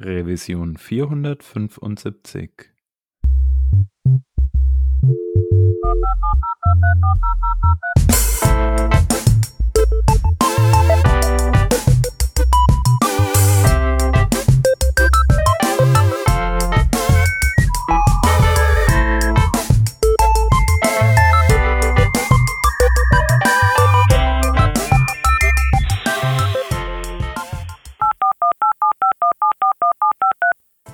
Revision 475.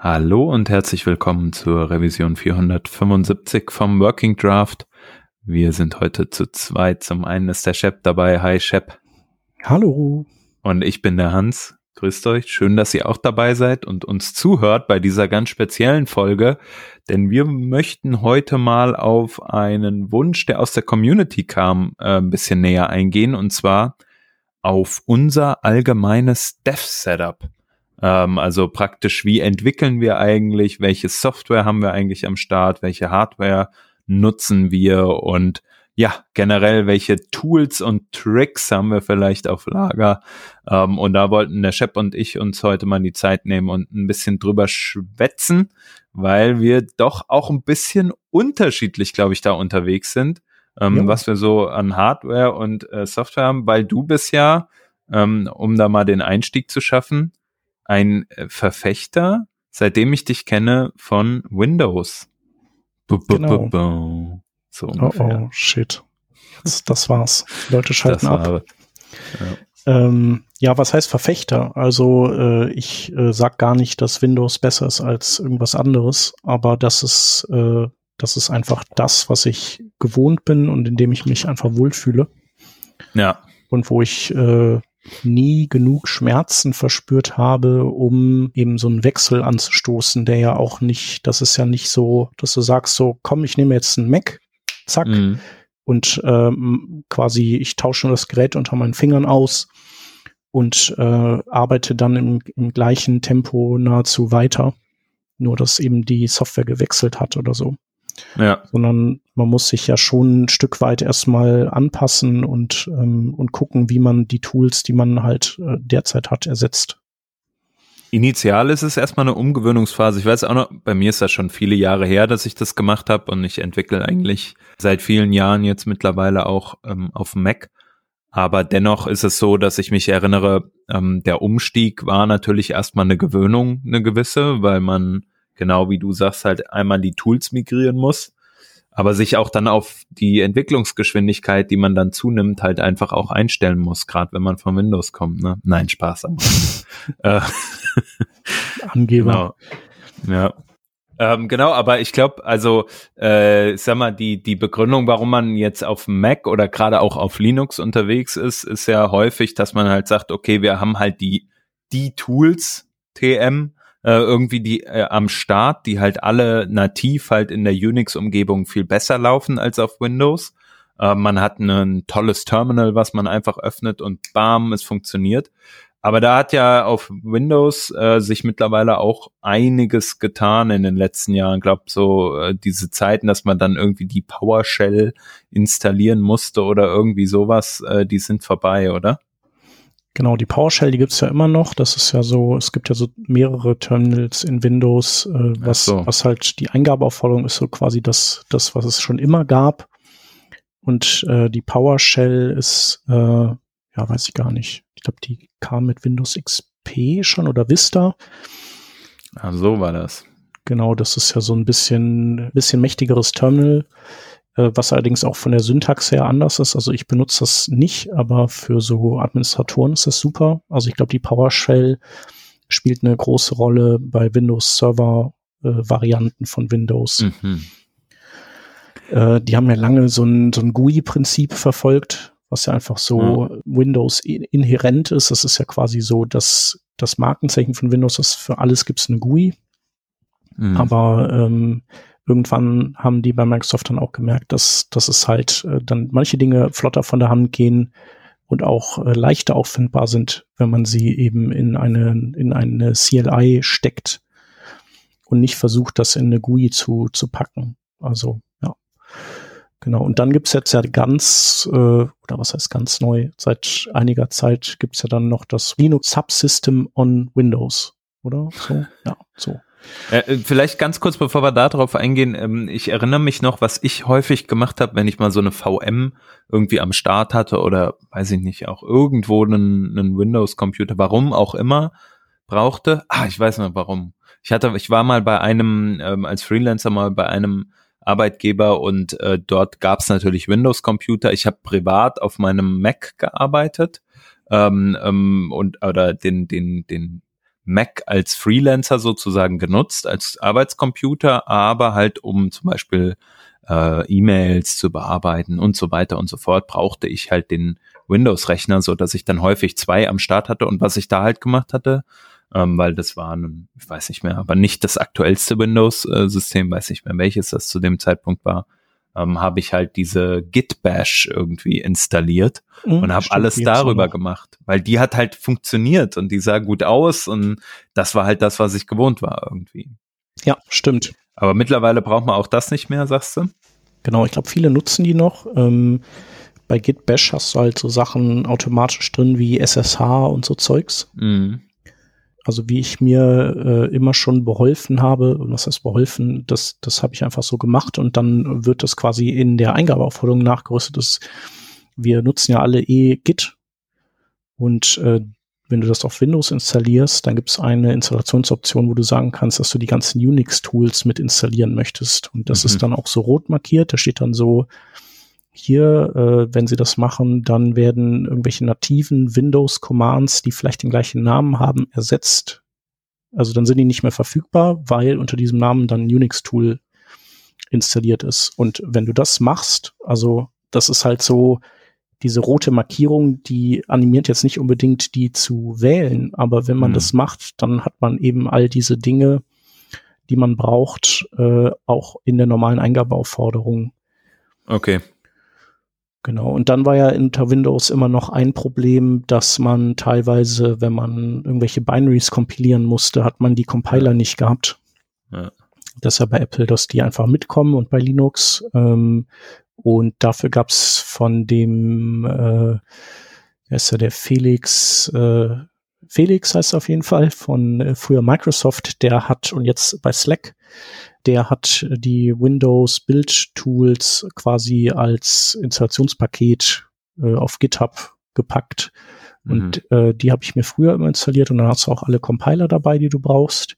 Hallo und herzlich willkommen zur Revision 475 vom Working Draft. Wir sind heute zu zweit. Zum einen ist der Shep dabei. Hi Shep. Hallo. Und ich bin der Hans. Grüßt euch. Schön, dass ihr auch dabei seid und uns zuhört bei dieser ganz speziellen Folge. Denn wir möchten heute mal auf einen Wunsch, der aus der Community kam, äh, ein bisschen näher eingehen. Und zwar auf unser allgemeines Dev-Setup. Ähm, also praktisch, wie entwickeln wir eigentlich, welche Software haben wir eigentlich am Start, welche Hardware nutzen wir und ja, generell, welche Tools und Tricks haben wir vielleicht auf Lager? Ähm, und da wollten der Shep und ich uns heute mal die Zeit nehmen und ein bisschen drüber schwätzen, weil wir doch auch ein bisschen unterschiedlich, glaube ich, da unterwegs sind, ähm, ja. was wir so an Hardware und äh, Software haben, weil du bist ja, ähm, um da mal den Einstieg zu schaffen, ein äh, Verfechter, seitdem ich dich kenne, von Windows. B genau. So ungefähr. Oh, oh, shit. Jetzt, das war's. Die Leute schalten das ab. Ja. Ähm, ja, was heißt Verfechter? Also äh, ich äh, sag gar nicht, dass Windows besser ist als irgendwas anderes, aber das ist, äh, das ist einfach das, was ich gewohnt bin und in dem ich mich einfach wohlfühle. Ja. Und wo ich äh, nie genug Schmerzen verspürt habe, um eben so einen Wechsel anzustoßen, der ja auch nicht, das ist ja nicht so, dass du sagst so, komm, ich nehme jetzt einen Mac, zack, mhm. und ähm, quasi ich tausche das Gerät unter meinen Fingern aus und äh, arbeite dann im, im gleichen Tempo nahezu weiter, nur dass eben die Software gewechselt hat oder so. Ja. Sondern man muss sich ja schon ein Stück weit erstmal anpassen und, ähm, und gucken, wie man die Tools, die man halt äh, derzeit hat, ersetzt. Initial ist es erstmal eine Umgewöhnungsphase. Ich weiß auch noch, bei mir ist das schon viele Jahre her, dass ich das gemacht habe und ich entwickle eigentlich seit vielen Jahren jetzt mittlerweile auch ähm, auf Mac. Aber dennoch ist es so, dass ich mich erinnere, ähm, der Umstieg war natürlich erstmal eine Gewöhnung, eine gewisse, weil man genau wie du sagst, halt einmal die Tools migrieren muss, aber sich auch dann auf die Entwicklungsgeschwindigkeit, die man dann zunimmt, halt einfach auch einstellen muss, gerade wenn man von Windows kommt. Ne? Nein, Spaß. äh, Angeber. Genau. Ja. Ähm, genau, aber ich glaube, also äh, sag mal, die die Begründung, warum man jetzt auf Mac oder gerade auch auf Linux unterwegs ist, ist ja häufig, dass man halt sagt, okay, wir haben halt die die Tools TM, äh, irgendwie die äh, am Start, die halt alle nativ halt in der Unix-Umgebung viel besser laufen als auf Windows. Äh, man hat ein tolles Terminal, was man einfach öffnet und bam, es funktioniert. Aber da hat ja auf Windows äh, sich mittlerweile auch einiges getan in den letzten Jahren. Ich glaube, so äh, diese Zeiten, dass man dann irgendwie die PowerShell installieren musste oder irgendwie sowas, äh, die sind vorbei, oder? Genau, die PowerShell, die gibt's ja immer noch. Das ist ja so, es gibt ja so mehrere Terminals in Windows, äh, was, so. was halt die Eingabeaufforderung ist, so quasi das, das, was es schon immer gab. Und äh, die PowerShell ist, äh, ja, weiß ich gar nicht. Ich glaube, die kam mit Windows XP schon oder Vista. Ah, so war das. Genau, das ist ja so ein bisschen, bisschen mächtigeres Terminal. Äh, was allerdings auch von der Syntax her anders ist. Also ich benutze das nicht, aber für so Administratoren ist das super. Also ich glaube, die PowerShell spielt eine große Rolle bei Windows Server äh, Varianten von Windows. Mhm. Äh, die haben ja lange so ein, so ein GUI-Prinzip verfolgt, was ja einfach so mhm. Windows inhärent ist. Das ist ja quasi so, dass das Markenzeichen von Windows ist, für alles gibt es eine GUI. Mhm. Aber ähm, irgendwann haben die bei Microsoft dann auch gemerkt, dass, dass es halt äh, dann manche Dinge flotter von der Hand gehen und auch äh, leichter auffindbar sind, wenn man sie eben in eine, in eine CLI steckt und nicht versucht, das in eine GUI zu, zu packen. Also, ja. Genau. Und dann gibt's jetzt ja ganz, äh, oder was heißt ganz neu, seit einiger Zeit gibt's ja dann noch das Linux Subsystem on Windows, oder? So, ja, so. Äh, vielleicht ganz kurz, bevor wir darauf eingehen, ähm, ich erinnere mich noch, was ich häufig gemacht habe, wenn ich mal so eine VM irgendwie am Start hatte oder weiß ich nicht, auch irgendwo einen, einen Windows-Computer, warum auch immer, brauchte. Ah, ich weiß noch warum. Ich hatte, ich war mal bei einem, ähm, als Freelancer mal bei einem Arbeitgeber und äh, dort gab es natürlich Windows-Computer. Ich habe privat auf meinem Mac gearbeitet ähm, ähm, und oder den, den, den Mac als Freelancer sozusagen genutzt, als Arbeitscomputer, aber halt um zum Beispiel äh, E-Mails zu bearbeiten und so weiter und so fort, brauchte ich halt den Windows-Rechner, so dass ich dann häufig zwei am Start hatte. Und was ich da halt gemacht hatte, ähm, weil das war, ein, ich weiß nicht mehr, aber nicht das aktuellste Windows-System, weiß nicht mehr, welches das zu dem Zeitpunkt war, ähm, habe ich halt diese Git Bash irgendwie installiert mhm, und habe alles darüber gemacht, weil die hat halt funktioniert und die sah gut aus und das war halt das, was ich gewohnt war irgendwie. Ja, stimmt. Aber mittlerweile braucht man auch das nicht mehr, sagst du? Genau, ich glaube, viele nutzen die noch. Ähm, bei Git Bash hast du halt so Sachen automatisch drin wie SSH und so Zeugs. Mhm. Also wie ich mir äh, immer schon beholfen habe, und was heißt beholfen, das, das habe ich einfach so gemacht und dann wird das quasi in der Eingabeaufforderung nachgerüstet. Das, wir nutzen ja alle eh Git und äh, wenn du das auf Windows installierst, dann gibt es eine Installationsoption, wo du sagen kannst, dass du die ganzen Unix-Tools mit installieren möchtest. Und das mhm. ist dann auch so rot markiert. Da steht dann so hier, äh, wenn Sie das machen, dann werden irgendwelche nativen Windows-Commands, die vielleicht den gleichen Namen haben, ersetzt. Also dann sind die nicht mehr verfügbar, weil unter diesem Namen dann ein Unix-Tool installiert ist. Und wenn du das machst, also das ist halt so, diese rote Markierung, die animiert jetzt nicht unbedingt die zu wählen, aber wenn man mhm. das macht, dann hat man eben all diese Dinge, die man braucht, äh, auch in der normalen Eingabeaufforderung. Okay. Genau, und dann war ja unter Windows immer noch ein Problem, dass man teilweise, wenn man irgendwelche Binaries kompilieren musste, hat man die Compiler nicht gehabt. Ja. Das ist ja bei Apple, dass die einfach mitkommen und bei Linux. Ähm, und dafür gab's von dem, äh, wer ist ja der Felix, äh, Felix heißt auf jeden Fall, von äh, früher Microsoft, der hat, und jetzt bei Slack, der hat die Windows Build Tools quasi als Installationspaket äh, auf GitHub gepackt. Mhm. Und äh, die habe ich mir früher immer installiert und dann hast du auch alle Compiler dabei, die du brauchst.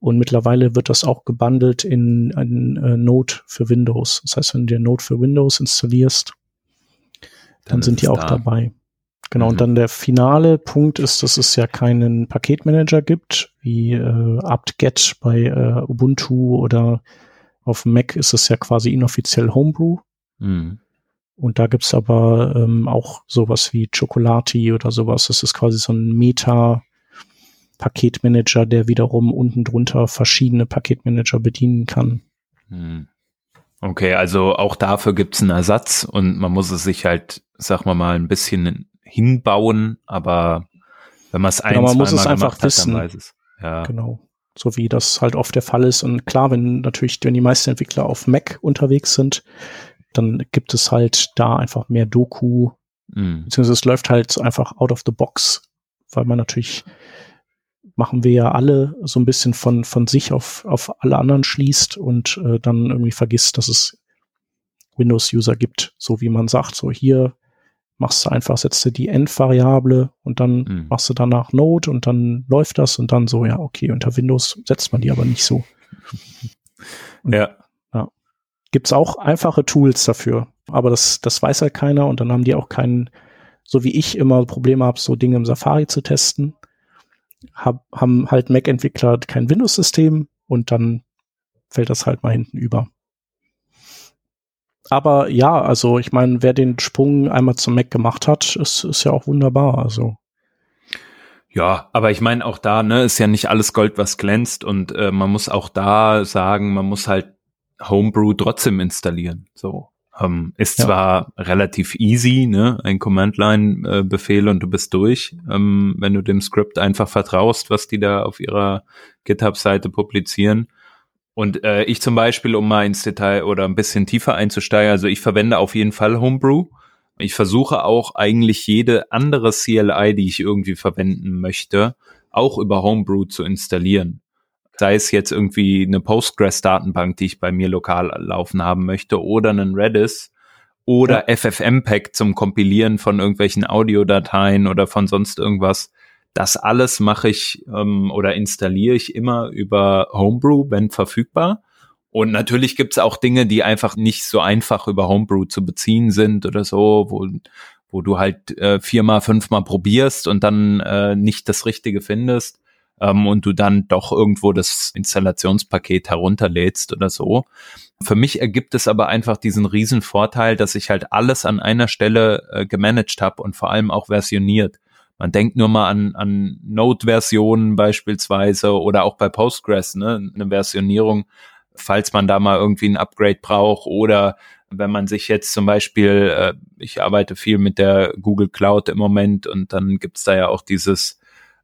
Und mittlerweile wird das auch gebundelt in ein äh, Node für Windows. Das heißt, wenn du dir Node für Windows installierst, dann, dann sind die auch da. dabei. Genau, mhm. und dann der finale Punkt ist, dass es ja keinen Paketmanager gibt, wie äh, apt-get bei äh, Ubuntu oder auf Mac ist es ja quasi inoffiziell Homebrew. Mhm. Und da gibt's aber ähm, auch sowas wie Chocolati oder sowas. Das ist quasi so ein Meta-Paketmanager, der wiederum unten drunter verschiedene Paketmanager bedienen kann. Mhm. Okay, also auch dafür gibt's einen Ersatz und man muss es sich halt, sag mal mal, ein bisschen hinbauen, aber wenn man es ein, genau, man muss es einfach wissen. Hat, es. Ja. Genau. So wie das halt oft der Fall ist. Und klar, wenn natürlich, wenn die meisten Entwickler auf Mac unterwegs sind, dann gibt es halt da einfach mehr Doku, mhm. beziehungsweise es läuft halt einfach out of the box, weil man natürlich machen wir ja alle so ein bisschen von, von sich auf, auf alle anderen schließt und äh, dann irgendwie vergisst, dass es Windows-User gibt, so wie man sagt, so hier machst du einfach, setzt du die End-Variable und dann mhm. machst du danach Node und dann läuft das und dann so, ja, okay, unter Windows setzt man die aber nicht so. Und, ja. ja. Gibt es auch einfache Tools dafür, aber das, das weiß halt keiner und dann haben die auch keinen, so wie ich immer Probleme habe, so Dinge im Safari zu testen, hab, haben halt Mac-Entwickler kein Windows-System und dann fällt das halt mal hinten über aber ja, also ich meine, wer den Sprung einmal zum Mac gemacht hat, ist, ist ja auch wunderbar. Also Ja, aber ich meine auch da, ne, ist ja nicht alles Gold, was glänzt und äh, man muss auch da sagen, man muss halt Homebrew trotzdem installieren. So ähm, ist ja. zwar relativ easy, ne, ein Command-Line-Befehl äh, und du bist durch, ähm, wenn du dem Skript einfach vertraust, was die da auf ihrer GitHub-Seite publizieren. Und äh, ich zum Beispiel, um mal ins Detail oder ein bisschen tiefer einzusteigen, also ich verwende auf jeden Fall Homebrew. Ich versuche auch eigentlich jede andere CLI, die ich irgendwie verwenden möchte, auch über Homebrew zu installieren. Sei es jetzt irgendwie eine Postgres-Datenbank, die ich bei mir lokal laufen haben möchte, oder einen Redis oder ja. FFmpeg zum Kompilieren von irgendwelchen Audiodateien oder von sonst irgendwas. Das alles mache ich ähm, oder installiere ich immer über Homebrew, wenn verfügbar. Und natürlich gibt's auch Dinge, die einfach nicht so einfach über Homebrew zu beziehen sind oder so, wo, wo du halt äh, viermal, fünfmal probierst und dann äh, nicht das Richtige findest ähm, und du dann doch irgendwo das Installationspaket herunterlädst oder so. Für mich ergibt es aber einfach diesen riesen Vorteil, dass ich halt alles an einer Stelle äh, gemanagt habe und vor allem auch versioniert. Man denkt nur mal an, an Node-Versionen beispielsweise oder auch bei Postgres, ne, eine Versionierung falls man da mal irgendwie ein Upgrade braucht oder wenn man sich jetzt zum Beispiel, äh, ich arbeite viel mit der Google Cloud im Moment und dann gibt's da ja auch dieses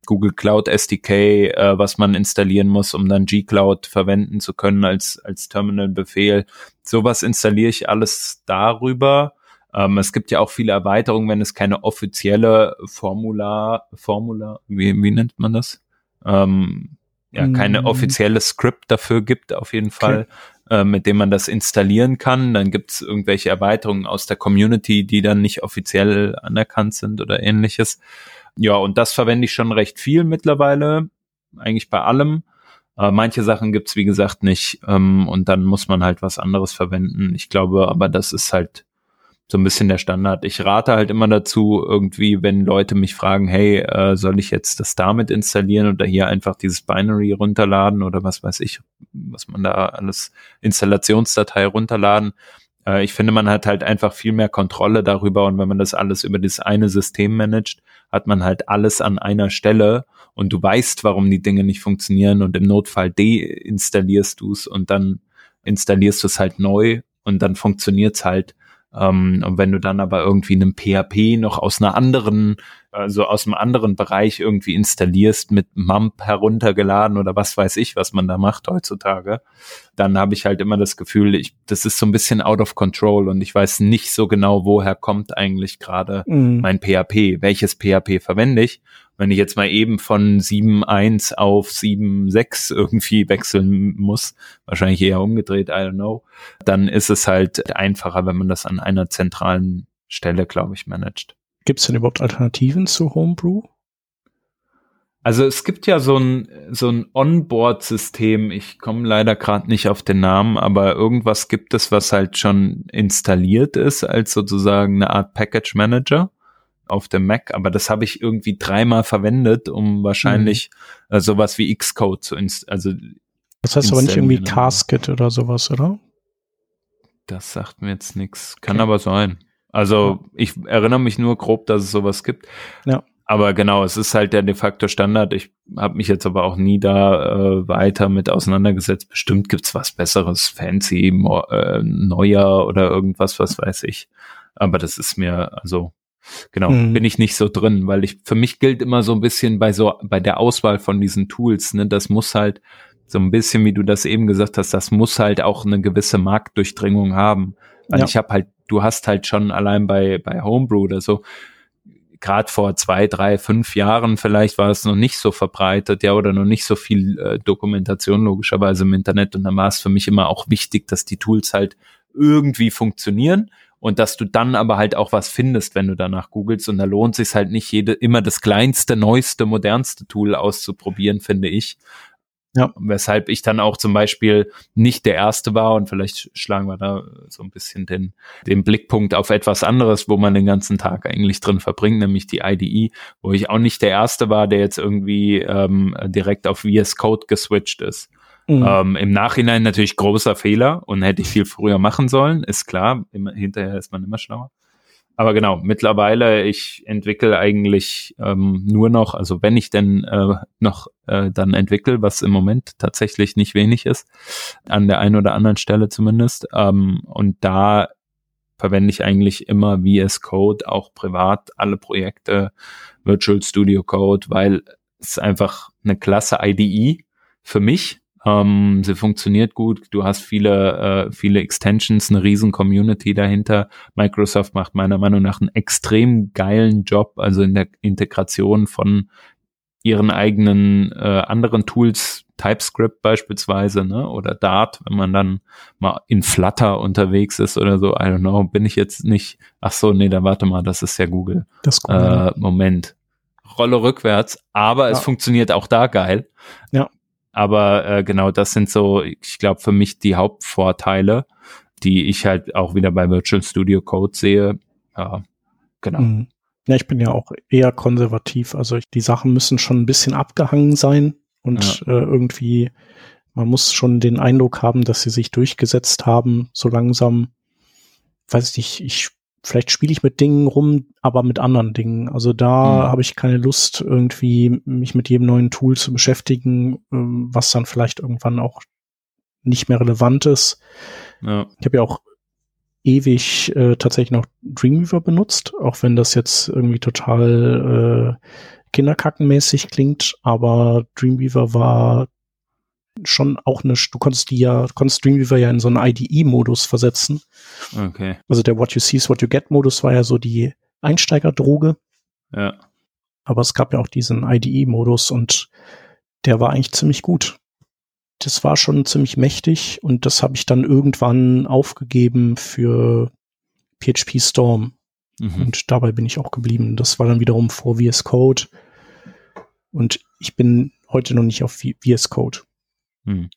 Google Cloud SDK, äh, was man installieren muss, um dann G-Cloud verwenden zu können als, als Terminal-Befehl. Sowas installiere ich alles darüber. Ähm, es gibt ja auch viele Erweiterungen, wenn es keine offizielle Formular, Formular, wie, wie nennt man das? Ähm, ja keine mm. offizielle Script dafür gibt, auf jeden Fall, okay. äh, mit dem man das installieren kann. Dann gibt es irgendwelche Erweiterungen aus der Community, die dann nicht offiziell anerkannt sind oder ähnliches. Ja, und das verwende ich schon recht viel mittlerweile, eigentlich bei allem. Äh, manche Sachen gibt's wie gesagt, nicht. Ähm, und dann muss man halt was anderes verwenden. Ich glaube, aber das ist halt so ein bisschen der Standard. Ich rate halt immer dazu, irgendwie, wenn Leute mich fragen, hey, äh, soll ich jetzt das damit installieren oder hier einfach dieses Binary runterladen oder was weiß ich, was man da alles Installationsdatei runterladen. Äh, ich finde, man hat halt einfach viel mehr Kontrolle darüber und wenn man das alles über das eine System managt, hat man halt alles an einer Stelle und du weißt, warum die Dinge nicht funktionieren und im Notfall deinstallierst du es und dann installierst du es halt neu und dann funktioniert's halt ähm, und wenn du dann aber irgendwie einen PHP noch aus einer anderen, also aus einem anderen Bereich irgendwie installierst, mit MAMP heruntergeladen oder was weiß ich, was man da macht heutzutage, dann habe ich halt immer das Gefühl, ich, das ist so ein bisschen out of control und ich weiß nicht so genau, woher kommt eigentlich gerade mhm. mein PHP, welches PHP verwende ich wenn ich jetzt mal eben von 7.1 auf 7.6 irgendwie wechseln muss, wahrscheinlich eher umgedreht, I don't know, dann ist es halt einfacher, wenn man das an einer zentralen Stelle, glaube ich, managt. Gibt es denn überhaupt Alternativen zu Homebrew? Also es gibt ja so ein, so ein Onboard-System, ich komme leider gerade nicht auf den Namen, aber irgendwas gibt es, was halt schon installiert ist als sozusagen eine Art Package Manager auf dem Mac, aber das habe ich irgendwie dreimal verwendet, um wahrscheinlich mhm. äh, sowas wie Xcode zu installieren. Also das heißt aber nicht irgendwie Casket oder sowas, oder? Das sagt mir jetzt nichts. Kann okay. aber sein. Also ich erinnere mich nur grob, dass es sowas gibt. Ja. Aber genau, es ist halt der de facto Standard. Ich habe mich jetzt aber auch nie da äh, weiter mit auseinandergesetzt. Bestimmt gibt's was Besseres, fancy, äh, neuer oder irgendwas, was weiß ich. Aber das ist mir, also Genau, mhm. bin ich nicht so drin, weil ich, für mich gilt immer so ein bisschen bei so, bei der Auswahl von diesen Tools, ne, das muss halt so ein bisschen, wie du das eben gesagt hast, das muss halt auch eine gewisse Marktdurchdringung haben. Weil ja. ich habe halt, du hast halt schon allein bei, bei Homebrew oder so, gerade vor zwei, drei, fünf Jahren vielleicht war es noch nicht so verbreitet, ja, oder noch nicht so viel äh, Dokumentation logischerweise im Internet. Und dann war es für mich immer auch wichtig, dass die Tools halt irgendwie funktionieren und dass du dann aber halt auch was findest, wenn du danach googelst und da lohnt sich halt nicht jede immer das kleinste, neueste, modernste Tool auszuprobieren, finde ich. Ja. Weshalb ich dann auch zum Beispiel nicht der Erste war und vielleicht schlagen wir da so ein bisschen den, den Blickpunkt auf etwas anderes, wo man den ganzen Tag eigentlich drin verbringt, nämlich die IDE, wo ich auch nicht der Erste war, der jetzt irgendwie ähm, direkt auf VS Code geswitcht ist. Mhm. Ähm, Im Nachhinein natürlich großer Fehler und hätte ich viel früher machen sollen, ist klar. Immer, hinterher ist man immer schlauer. aber genau, mittlerweile, ich entwickle eigentlich ähm, nur noch, also wenn ich denn äh, noch äh, dann entwickle, was im Moment tatsächlich nicht wenig ist, an der einen oder anderen Stelle zumindest. Ähm, und da verwende ich eigentlich immer VS Code, auch privat, alle Projekte, Virtual Studio Code, weil es einfach eine klasse IDE für mich ähm, sie funktioniert gut. Du hast viele, äh, viele Extensions, eine riesen Community dahinter. Microsoft macht meiner Meinung nach einen extrem geilen Job, also in der Integration von ihren eigenen äh, anderen Tools, TypeScript beispielsweise, ne, oder Dart, wenn man dann mal in Flutter unterwegs ist oder so, I don't know, bin ich jetzt nicht, ach so, nee, da warte mal, das ist ja Google. Das Google. Äh, Moment. Rolle rückwärts, aber ja. es funktioniert auch da geil. Ja. Aber äh, genau, das sind so, ich glaube, für mich die Hauptvorteile, die ich halt auch wieder bei Virtual Studio Code sehe. Ja, genau. Mhm. Ja, ich bin ja auch eher konservativ. Also ich, die Sachen müssen schon ein bisschen abgehangen sein und ja. äh, irgendwie, man muss schon den Eindruck haben, dass sie sich durchgesetzt haben, so langsam. Weiß ich nicht, ich vielleicht spiele ich mit Dingen rum, aber mit anderen Dingen. Also da mhm. habe ich keine Lust, irgendwie mich mit jedem neuen Tool zu beschäftigen, ähm, was dann vielleicht irgendwann auch nicht mehr relevant ist. Ja. Ich habe ja auch ewig äh, tatsächlich noch Dreamweaver benutzt, auch wenn das jetzt irgendwie total äh, kinderkackenmäßig klingt, aber Dreamweaver war schon auch eine, du konntest die ja, konntest Dreamweaver ja in so einen IDE-Modus versetzen. Okay. Also der What You See is What You Get-Modus war ja so die Einsteigerdroge. Ja. Aber es gab ja auch diesen IDE-Modus und der war eigentlich ziemlich gut. Das war schon ziemlich mächtig und das habe ich dann irgendwann aufgegeben für PHP Storm. Mhm. Und dabei bin ich auch geblieben. Das war dann wiederum vor VS Code. Und ich bin heute noch nicht auf VS Code. Hm.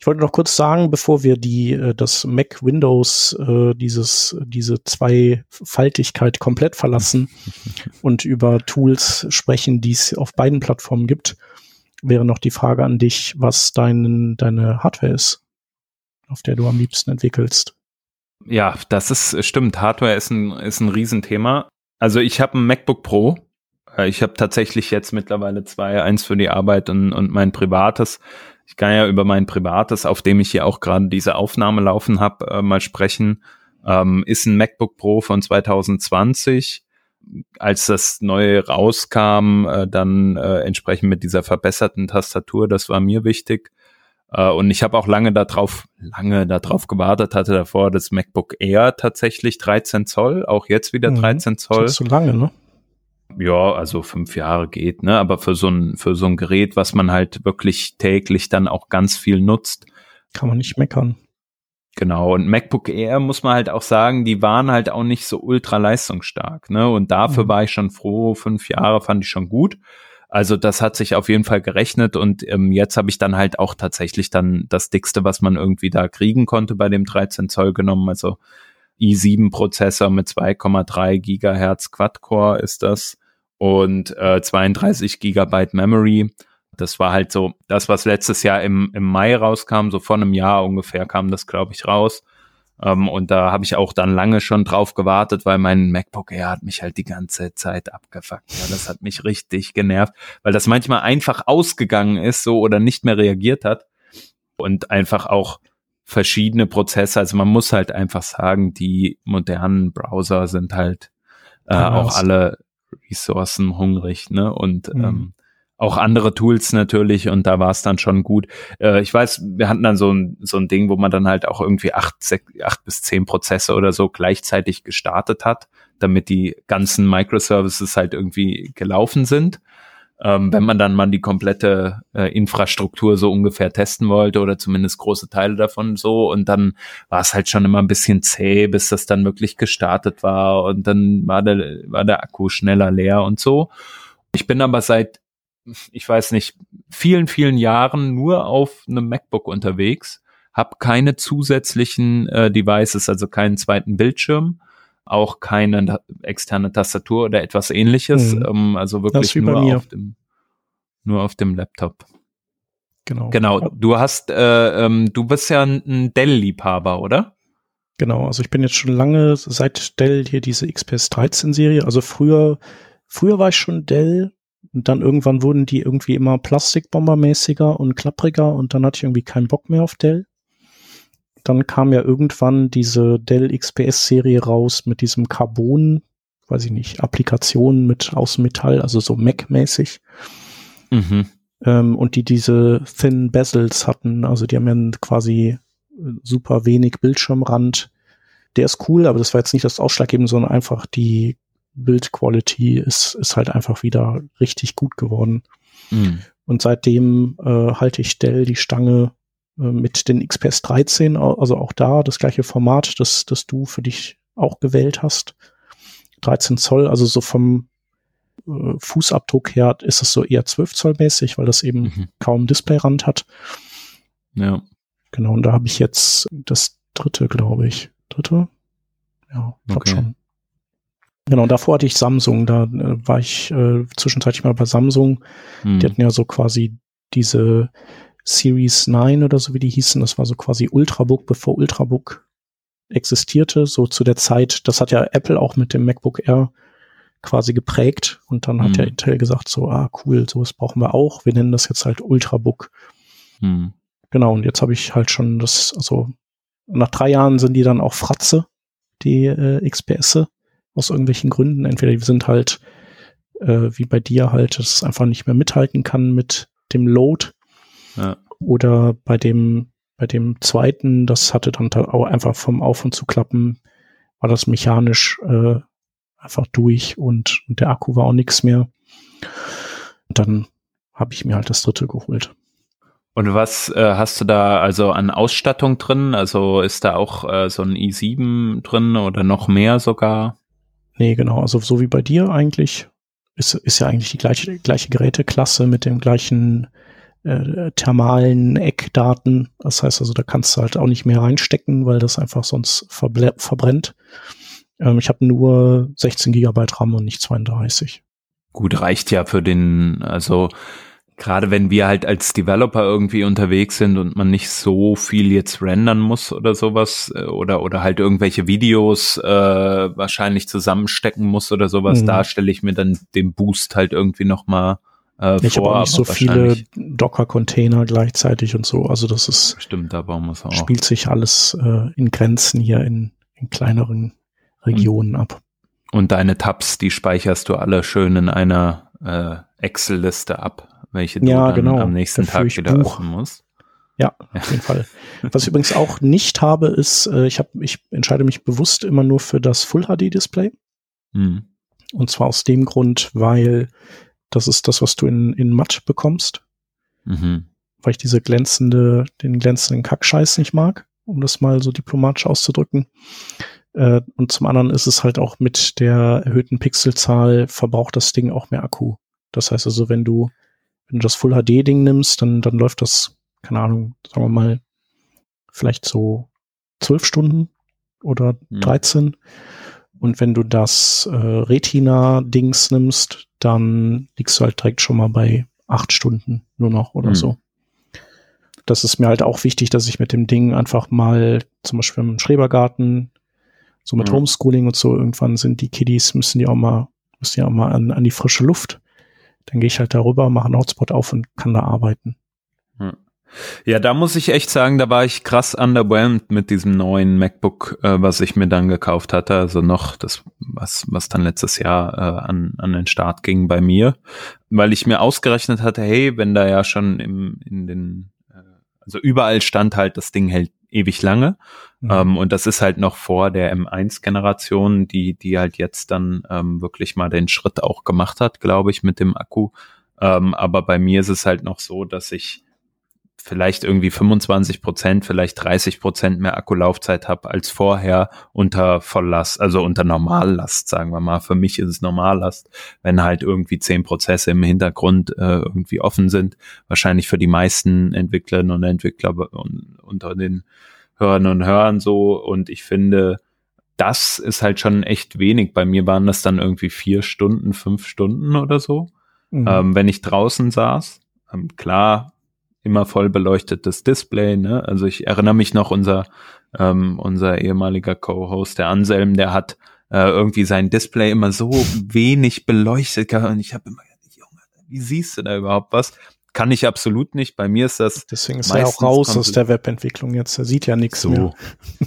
Ich wollte noch kurz sagen, bevor wir die äh, das Mac Windows äh, dieses diese Zweifaltigkeit komplett verlassen und über Tools sprechen, die es auf beiden Plattformen gibt, wäre noch die Frage an dich, was dein, deine Hardware ist, auf der du am liebsten entwickelst. Ja, das ist stimmt. Hardware ist ein ist ein Riesenthema. Also ich habe ein MacBook Pro. Äh, ich habe tatsächlich jetzt mittlerweile zwei, eins für die Arbeit und, und mein privates. Ich kann ja über mein privates, auf dem ich hier auch gerade diese Aufnahme laufen habe, äh, mal sprechen. Ähm, ist ein MacBook Pro von 2020. Als das neue rauskam, äh, dann äh, entsprechend mit dieser verbesserten Tastatur, das war mir wichtig. Uh, und ich habe auch lange darauf, lange darauf gewartet, hatte davor das MacBook Air tatsächlich 13 Zoll, auch jetzt wieder 13 mhm. Zoll. Das ist so lange, ne? Ja, also fünf Jahre geht, ne? Aber für so ein, für so ein Gerät, was man halt wirklich täglich dann auch ganz viel nutzt. Kann man nicht meckern. Genau. Und MacBook Air muss man halt auch sagen, die waren halt auch nicht so ultra leistungsstark, ne? Und dafür mhm. war ich schon froh. Fünf Jahre fand ich schon gut. Also das hat sich auf jeden Fall gerechnet und ähm, jetzt habe ich dann halt auch tatsächlich dann das dickste, was man irgendwie da kriegen konnte bei dem 13 Zoll genommen. Also i7-Prozessor mit 2,3 Gigahertz Quad-Core ist das und äh, 32 Gigabyte Memory. Das war halt so das, was letztes Jahr im, im Mai rauskam, so vor einem Jahr ungefähr kam das, glaube ich, raus. Ähm, und da habe ich auch dann lange schon drauf gewartet, weil mein MacBook Air hat mich halt die ganze Zeit abgefuckt. Ja, das hat mich richtig genervt, weil das manchmal einfach ausgegangen ist so oder nicht mehr reagiert hat und einfach auch verschiedene Prozesse. Also man muss halt einfach sagen, die modernen Browser sind halt äh, auch alle Ressourcen hungrig, ne? Und mhm. ähm, auch andere Tools natürlich und da war es dann schon gut. Äh, ich weiß, wir hatten dann so ein, so ein Ding, wo man dann halt auch irgendwie acht, sech, acht bis zehn Prozesse oder so gleichzeitig gestartet hat, damit die ganzen Microservices halt irgendwie gelaufen sind ähm, wenn man dann mal die komplette äh, Infrastruktur so ungefähr testen wollte oder zumindest große Teile davon so. Und dann war es halt schon immer ein bisschen zäh, bis das dann wirklich gestartet war und dann war der, war der Akku schneller leer und so. Ich bin aber seit, ich weiß nicht, vielen, vielen Jahren nur auf einem MacBook unterwegs, habe keine zusätzlichen äh, Devices, also keinen zweiten Bildschirm auch keine externe Tastatur oder etwas ähnliches. Mhm. Ähm, also wirklich nur auf dem, nur auf dem Laptop. Genau. Genau. Du hast, äh, ähm, du bist ja ein Dell-Liebhaber, oder? Genau, also ich bin jetzt schon lange seit Dell hier diese XPS 13 Serie. Also früher, früher war ich schon Dell und dann irgendwann wurden die irgendwie immer plastikbombermäßiger und klappriger und dann hatte ich irgendwie keinen Bock mehr auf Dell. Dann kam ja irgendwann diese Dell XPS Serie raus mit diesem Carbon, weiß ich nicht, Applikationen mit aus Metall, also so Mac-mäßig. Mhm. Ähm, und die diese Thin Bezels hatten, also die haben ja quasi super wenig Bildschirmrand. Der ist cool, aber das war jetzt nicht das Ausschlaggebende, sondern einfach die Bildquality ist, ist halt einfach wieder richtig gut geworden. Mhm. Und seitdem äh, halte ich Dell die Stange äh, mit den XPS 13, also auch da das gleiche Format, das, das du für dich auch gewählt hast. 13 Zoll, also so vom äh, Fußabdruck her ist es so eher 12 Zoll mäßig, weil das eben mhm. kaum Displayrand hat. Ja. Genau, und da habe ich jetzt das dritte, glaube ich. Dritte? Ja, glaub okay. schon. Genau, davor hatte ich Samsung, da äh, war ich äh, zwischenzeitlich mal bei Samsung. Hm. Die hatten ja so quasi diese Series 9 oder so wie die hießen, das war so quasi Ultrabook, bevor Ultrabook existierte, so zu der Zeit, das hat ja Apple auch mit dem MacBook Air quasi geprägt und dann hat hm. ja Intel gesagt so, ah cool, sowas brauchen wir auch, wir nennen das jetzt halt Ultrabook. Hm. Genau, und jetzt habe ich halt schon das, also nach drei Jahren sind die dann auch Fratze, die äh, XPS, aus irgendwelchen Gründen. Entweder die sind halt, äh, wie bei dir halt, dass es einfach nicht mehr mithalten kann mit dem Load. Ja. Oder bei dem, bei dem zweiten, das hatte dann auch einfach vom Auf- und Zuklappen, war das mechanisch äh, einfach durch und, und der Akku war auch nichts mehr. Und dann habe ich mir halt das dritte geholt. Und was äh, hast du da also an Ausstattung drin? Also ist da auch äh, so ein i7 drin oder noch mehr sogar? Nee, genau. Also so wie bei dir eigentlich. Ist, ist ja eigentlich die gleiche, gleiche Geräteklasse mit dem gleichen äh, thermalen Eckdaten. Das heißt also, da kannst du halt auch nicht mehr reinstecken, weil das einfach sonst verbrennt. Ähm, ich habe nur 16 Gigabyte RAM und nicht 32. Gut, reicht ja für den, also gerade wenn wir halt als Developer irgendwie unterwegs sind und man nicht so viel jetzt rendern muss oder sowas äh, oder oder halt irgendwelche Videos äh, wahrscheinlich zusammenstecken muss oder sowas, mhm. da stelle ich mir dann den Boost halt irgendwie noch mal äh, ich habe auch nicht so viele Docker-Container gleichzeitig und so. Also das ist stimmt, da bauen wir auch. Spielt sich alles äh, in Grenzen hier in, in kleineren Regionen und, ab. Und deine Tabs, die speicherst du alle schön in einer äh, Excel-Liste ab welche du ja, dann genau. am nächsten Tag wieder Buch. öffnen musst. Ja, auf jeden Fall. Was ich übrigens auch nicht habe, ist, äh, ich habe, ich entscheide mich bewusst immer nur für das Full HD Display. Hm. Und zwar aus dem Grund, weil das ist das, was du in, in matt bekommst. Mhm. Weil ich diese glänzende, den glänzenden Kackscheiß nicht mag, um das mal so diplomatisch auszudrücken. Äh, und zum anderen ist es halt auch mit der erhöhten Pixelzahl verbraucht das Ding auch mehr Akku. Das heißt also, wenn du wenn du das Full HD Ding nimmst, dann, dann läuft das, keine Ahnung, sagen wir mal, vielleicht so zwölf Stunden oder mhm. 13. Und wenn du das äh, Retina-Dings nimmst, dann liegst du halt direkt schon mal bei acht Stunden nur noch oder mhm. so. Das ist mir halt auch wichtig, dass ich mit dem Ding einfach mal, zum Beispiel im Schrebergarten, so mit mhm. Homeschooling und so, irgendwann sind die Kiddies, müssen die auch mal, müssen ja auch mal an, an die frische Luft. Dann gehe ich halt darüber, mache einen Hotspot auf und kann da arbeiten. Ja, da muss ich echt sagen, da war ich krass underwhelmed mit diesem neuen MacBook, äh, was ich mir dann gekauft hatte. Also noch das, was, was dann letztes Jahr äh, an, an den Start ging bei mir. Weil ich mir ausgerechnet hatte, hey, wenn da ja schon im, in den, äh, also überall stand halt, das Ding hält ewig lange. Mhm. Ähm, und das ist halt noch vor der M1-Generation, die, die halt jetzt dann ähm, wirklich mal den Schritt auch gemacht hat, glaube ich, mit dem Akku. Ähm, aber bei mir ist es halt noch so, dass ich vielleicht irgendwie 25 Prozent, vielleicht 30 Prozent mehr Akkulaufzeit habe als vorher unter Volllast, also unter Normallast, sagen wir mal. Für mich ist es Normallast, wenn halt irgendwie zehn Prozesse im Hintergrund äh, irgendwie offen sind. Wahrscheinlich für die meisten Entwicklerinnen und Entwickler unter den Hörern und Hörern so. Und ich finde, das ist halt schon echt wenig. Bei mir waren das dann irgendwie vier Stunden, fünf Stunden oder so, mhm. ähm, wenn ich draußen saß. Ähm, klar, immer voll beleuchtetes Display. Ne? Also ich erinnere mich noch, unser, ähm, unser ehemaliger Co-Host, der Anselm, der hat äh, irgendwie sein Display immer so wenig beleuchtet und ich habe immer gedacht, Junge, wie siehst du da überhaupt was? Kann ich absolut nicht. Bei mir ist das. Deswegen ist er auch raus aus der Webentwicklung jetzt. Er sieht ja nichts so, mehr.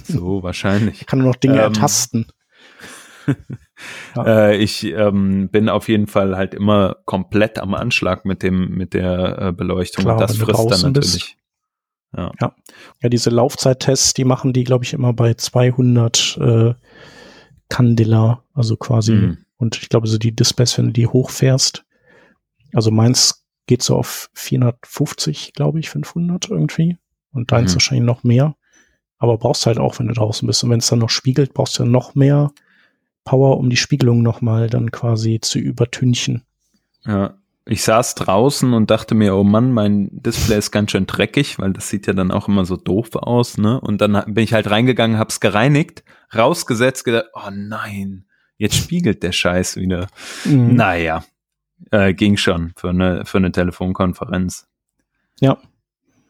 So, wahrscheinlich. Kann nur noch Dinge ähm, ertasten. ja. äh, ich ähm, bin auf jeden Fall halt immer komplett am Anschlag mit dem mit der äh, Beleuchtung Klar, und das frisst dann natürlich. Ja. ja. ja, diese Laufzeittests, die machen die, glaube ich, immer bei 200 äh, Candela, also quasi. Mhm. Und ich glaube, so die Displays, wenn du die hochfährst, also meins geht so auf 450, glaube ich, 500 irgendwie. Und deins mhm. wahrscheinlich noch mehr. Aber brauchst halt auch, wenn du draußen bist. Und wenn es dann noch spiegelt, brauchst du noch mehr Power, um die Spiegelung nochmal dann quasi zu übertünchen. Ja, ich saß draußen und dachte mir, oh Mann, mein Display ist ganz schön dreckig, weil das sieht ja dann auch immer so doof aus, ne? Und dann bin ich halt reingegangen, hab's gereinigt, rausgesetzt, gedacht, oh nein, jetzt spiegelt der Scheiß wieder. Mhm. Naja, äh, ging schon für eine, für eine Telefonkonferenz. Ja.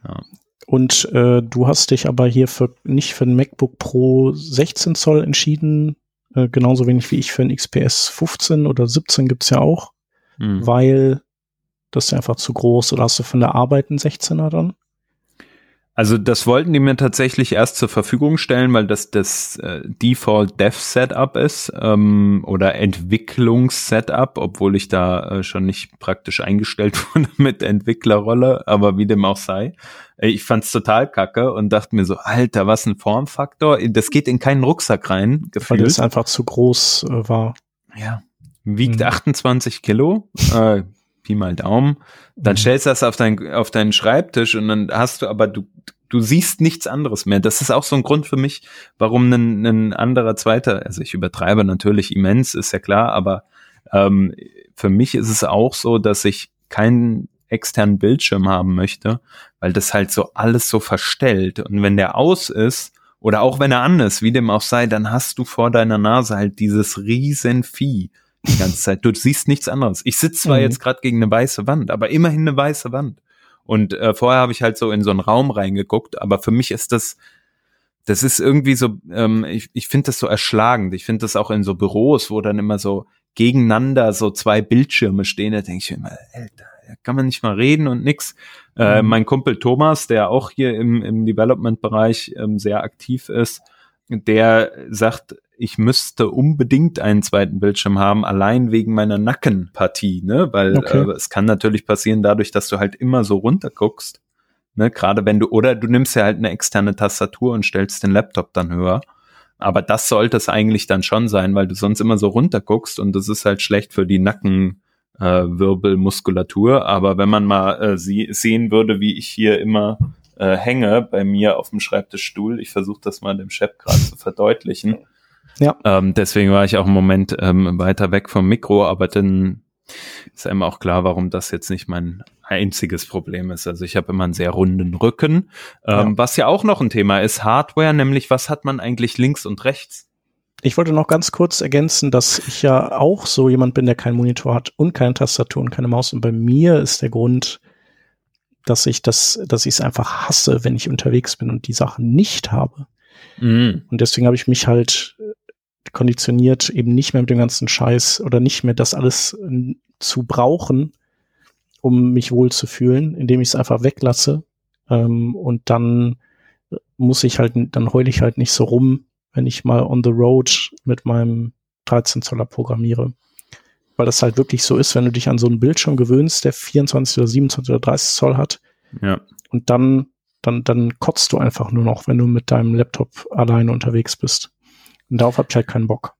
ja. Und äh, du hast dich aber hier für nicht für ein MacBook Pro 16 Zoll entschieden, äh, genauso wenig wie ich für ein XPS 15 oder 17 gibt's ja auch, mhm. weil das ist einfach zu groß. Oder hast du von der Arbeit einen 16er dann? Also das wollten die mir tatsächlich erst zur Verfügung stellen, weil das das äh, Default Dev Setup ist ähm, oder Entwicklungssetup, obwohl ich da äh, schon nicht praktisch eingestellt wurde mit Entwicklerrolle, aber wie dem auch sei. Äh, ich fand's total kacke und dachte mir so, Alter, was ein Formfaktor. Das geht in keinen Rucksack rein. Gefühlt. Weil es einfach zu groß äh, war. Ja. Wiegt mhm. 28 Kilo. Äh, Pi mal Daumen, dann mhm. stellst du das auf, dein, auf deinen Schreibtisch und dann hast du aber, du, du siehst nichts anderes mehr. Das ist auch so ein Grund für mich, warum ein, ein anderer zweiter, also ich übertreibe natürlich immens, ist ja klar, aber ähm, für mich ist es auch so, dass ich keinen externen Bildschirm haben möchte, weil das halt so alles so verstellt. Und wenn der aus ist, oder auch wenn er an ist, wie dem auch sei, dann hast du vor deiner Nase halt dieses riesen Vieh die ganze Zeit. Du siehst nichts anderes. Ich sitze zwar mhm. jetzt gerade gegen eine weiße Wand, aber immerhin eine weiße Wand. Und äh, vorher habe ich halt so in so einen Raum reingeguckt, aber für mich ist das, das ist irgendwie so, ähm, ich, ich finde das so erschlagend. Ich finde das auch in so Büros, wo dann immer so gegeneinander so zwei Bildschirme stehen, da denke ich immer, Alter, da kann man nicht mal reden und nix. Äh, mhm. mein Kumpel Thomas, der auch hier im, im Development-Bereich ähm, sehr aktiv ist, der sagt, ich müsste unbedingt einen zweiten Bildschirm haben, allein wegen meiner Nackenpartie, ne? Weil okay. äh, es kann natürlich passieren, dadurch, dass du halt immer so runter guckst, ne? Gerade wenn du, oder du nimmst ja halt eine externe Tastatur und stellst den Laptop dann höher. Aber das sollte es eigentlich dann schon sein, weil du sonst immer so runter guckst und das ist halt schlecht für die Nackenwirbelmuskulatur. Äh, Aber wenn man mal äh, sie sehen würde, wie ich hier immer äh, hänge bei mir auf dem Schreibtischstuhl, ich versuche das mal dem Chef gerade zu verdeutlichen, ja. Ähm, deswegen war ich auch im Moment ähm, weiter weg vom Mikro, aber dann ist einem auch klar, warum das jetzt nicht mein einziges Problem ist. Also ich habe immer einen sehr runden Rücken. Ähm, ja. Was ja auch noch ein Thema ist, Hardware, nämlich was hat man eigentlich links und rechts? Ich wollte noch ganz kurz ergänzen, dass ich ja auch so jemand bin, der keinen Monitor hat und keine Tastatur und keine Maus. Und bei mir ist der Grund, dass ich das, dass ich es einfach hasse, wenn ich unterwegs bin und die Sachen nicht habe. Mhm. Und deswegen habe ich mich halt konditioniert, eben nicht mehr mit dem ganzen Scheiß oder nicht mehr das alles äh, zu brauchen, um mich wohl zu fühlen, indem ich es einfach weglasse. Ähm, und dann muss ich halt, dann heule ich halt nicht so rum, wenn ich mal on the road mit meinem 13 Zoller programmiere. Weil das halt wirklich so ist, wenn du dich an so einen Bildschirm gewöhnst, der 24 oder 27 oder 30 Zoll hat. Ja. Und dann, dann, dann kotzt du einfach nur noch, wenn du mit deinem Laptop alleine unterwegs bist. Und darauf habe ich halt keinen Bock.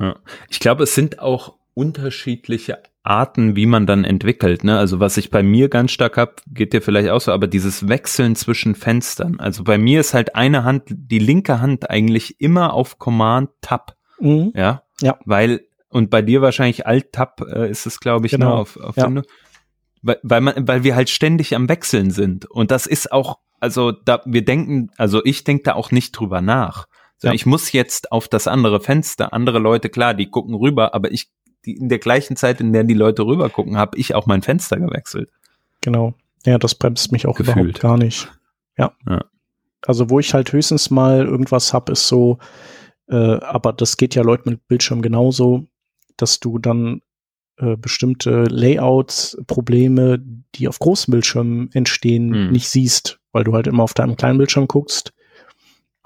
Ja. Ich glaube, es sind auch unterschiedliche Arten, wie man dann entwickelt. Ne? Also was ich bei mir ganz stark habe, geht dir vielleicht auch so, aber dieses Wechseln zwischen Fenstern. Also bei mir ist halt eine Hand, die linke Hand eigentlich immer auf Command Tab. Mhm. Ja. Ja. Weil, und bei dir wahrscheinlich Alt Tab äh, ist es, glaube ich, ne, genau. nur auf, auf ja. weil, weil man, weil wir halt ständig am Wechseln sind. Und das ist auch, also da, wir denken, also ich denke da auch nicht drüber nach. So, ja. Ich muss jetzt auf das andere Fenster. Andere Leute, klar, die gucken rüber, aber ich, die, in der gleichen Zeit, in der die Leute rüber gucken, habe ich auch mein Fenster gewechselt. Genau. Ja, das bremst mich auch Gefühlt. überhaupt gar nicht. Ja. Ja. Also wo ich halt höchstens mal irgendwas hab, ist so, äh, aber das geht ja Leuten mit Bildschirm genauso, dass du dann äh, bestimmte Layouts-Probleme, die auf großen Bildschirmen entstehen, Hm. nicht siehst, weil du halt immer auf deinem kleinen Bildschirm guckst.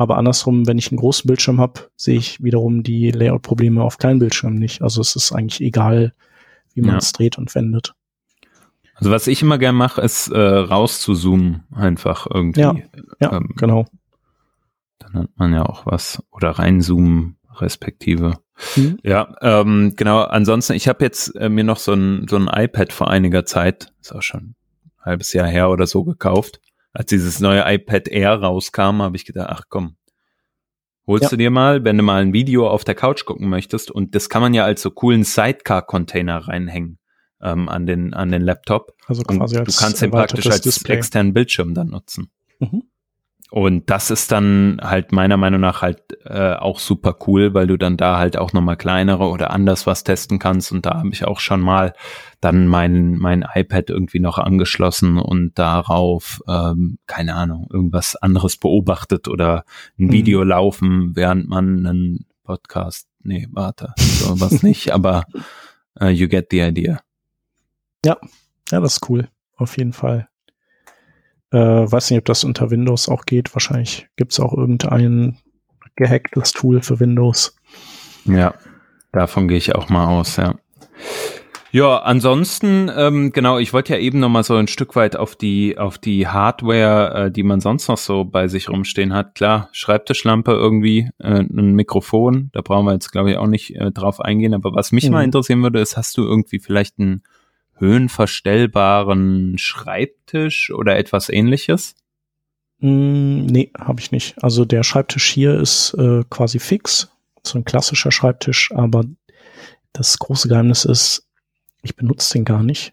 Aber andersrum, wenn ich einen großen Bildschirm habe, sehe ich wiederum die Layout-Probleme auf kleinen Bildschirmen nicht. Also es ist eigentlich egal, wie man Ja. es dreht und wendet. Also was ich immer gern mache, ist äh, rauszuzoomen einfach irgendwie. Ja. Ja, Ähm, genau. Dann hat man ja auch was. Oder reinzoomen, respektive. Mhm. Ja, ähm, genau. Ansonsten, ich habe jetzt äh, mir noch so ein, so ein iPad vor einiger Zeit, ist auch schon ein halbes Jahr her oder so gekauft. Als dieses neue iPad Air rauskam, habe ich gedacht, ach komm, holst Ja. du dir mal, wenn du mal ein Video auf der Couch gucken möchtest. Und das kann man ja als so coolen Sidecar-Container reinhängen ähm, an, den, an den Laptop. Also Und quasi du als kannst den praktisch als Display. externen Bildschirm dann nutzen. Mhm. Und das ist dann halt meiner Meinung nach halt äh, auch super cool, weil du dann da halt auch nochmal kleinere oder anders was testen kannst. Und da habe ich auch schon mal dann mein, mein iPad irgendwie noch angeschlossen und darauf, ähm, keine Ahnung, irgendwas anderes beobachtet oder ein Mhm. Video laufen, während man einen Podcast, nee, warte, sowas nicht, aber äh, you get the idea. Ja, das ist cool. Auf jeden Fall. Äh, weiß nicht, ob das unter Windows auch geht. Wahrscheinlich gibt es auch irgendein gehacktes Tool für Windows. Ja, davon gehe ich auch mal aus, ja. Ja, ansonsten, ähm, genau, ich wollte ja eben noch mal so ein Stück weit auf die, auf die Hardware, äh, die man sonst noch so bei sich rumstehen hat. Klar, Schreibtischlampe irgendwie, äh, ein Mikrofon, da brauchen wir jetzt, glaube ich, auch nicht äh, drauf eingehen. Aber was mich Mhm. mal interessieren würde, ist, hast du irgendwie vielleicht einen höhenverstellbaren Schreibtisch oder etwas ähnliches? Mm, nee, habe ich nicht. Also der Schreibtisch hier ist äh, quasi fix. So ein klassischer Schreibtisch, aber das große Geheimnis ist, ich benutze den gar nicht.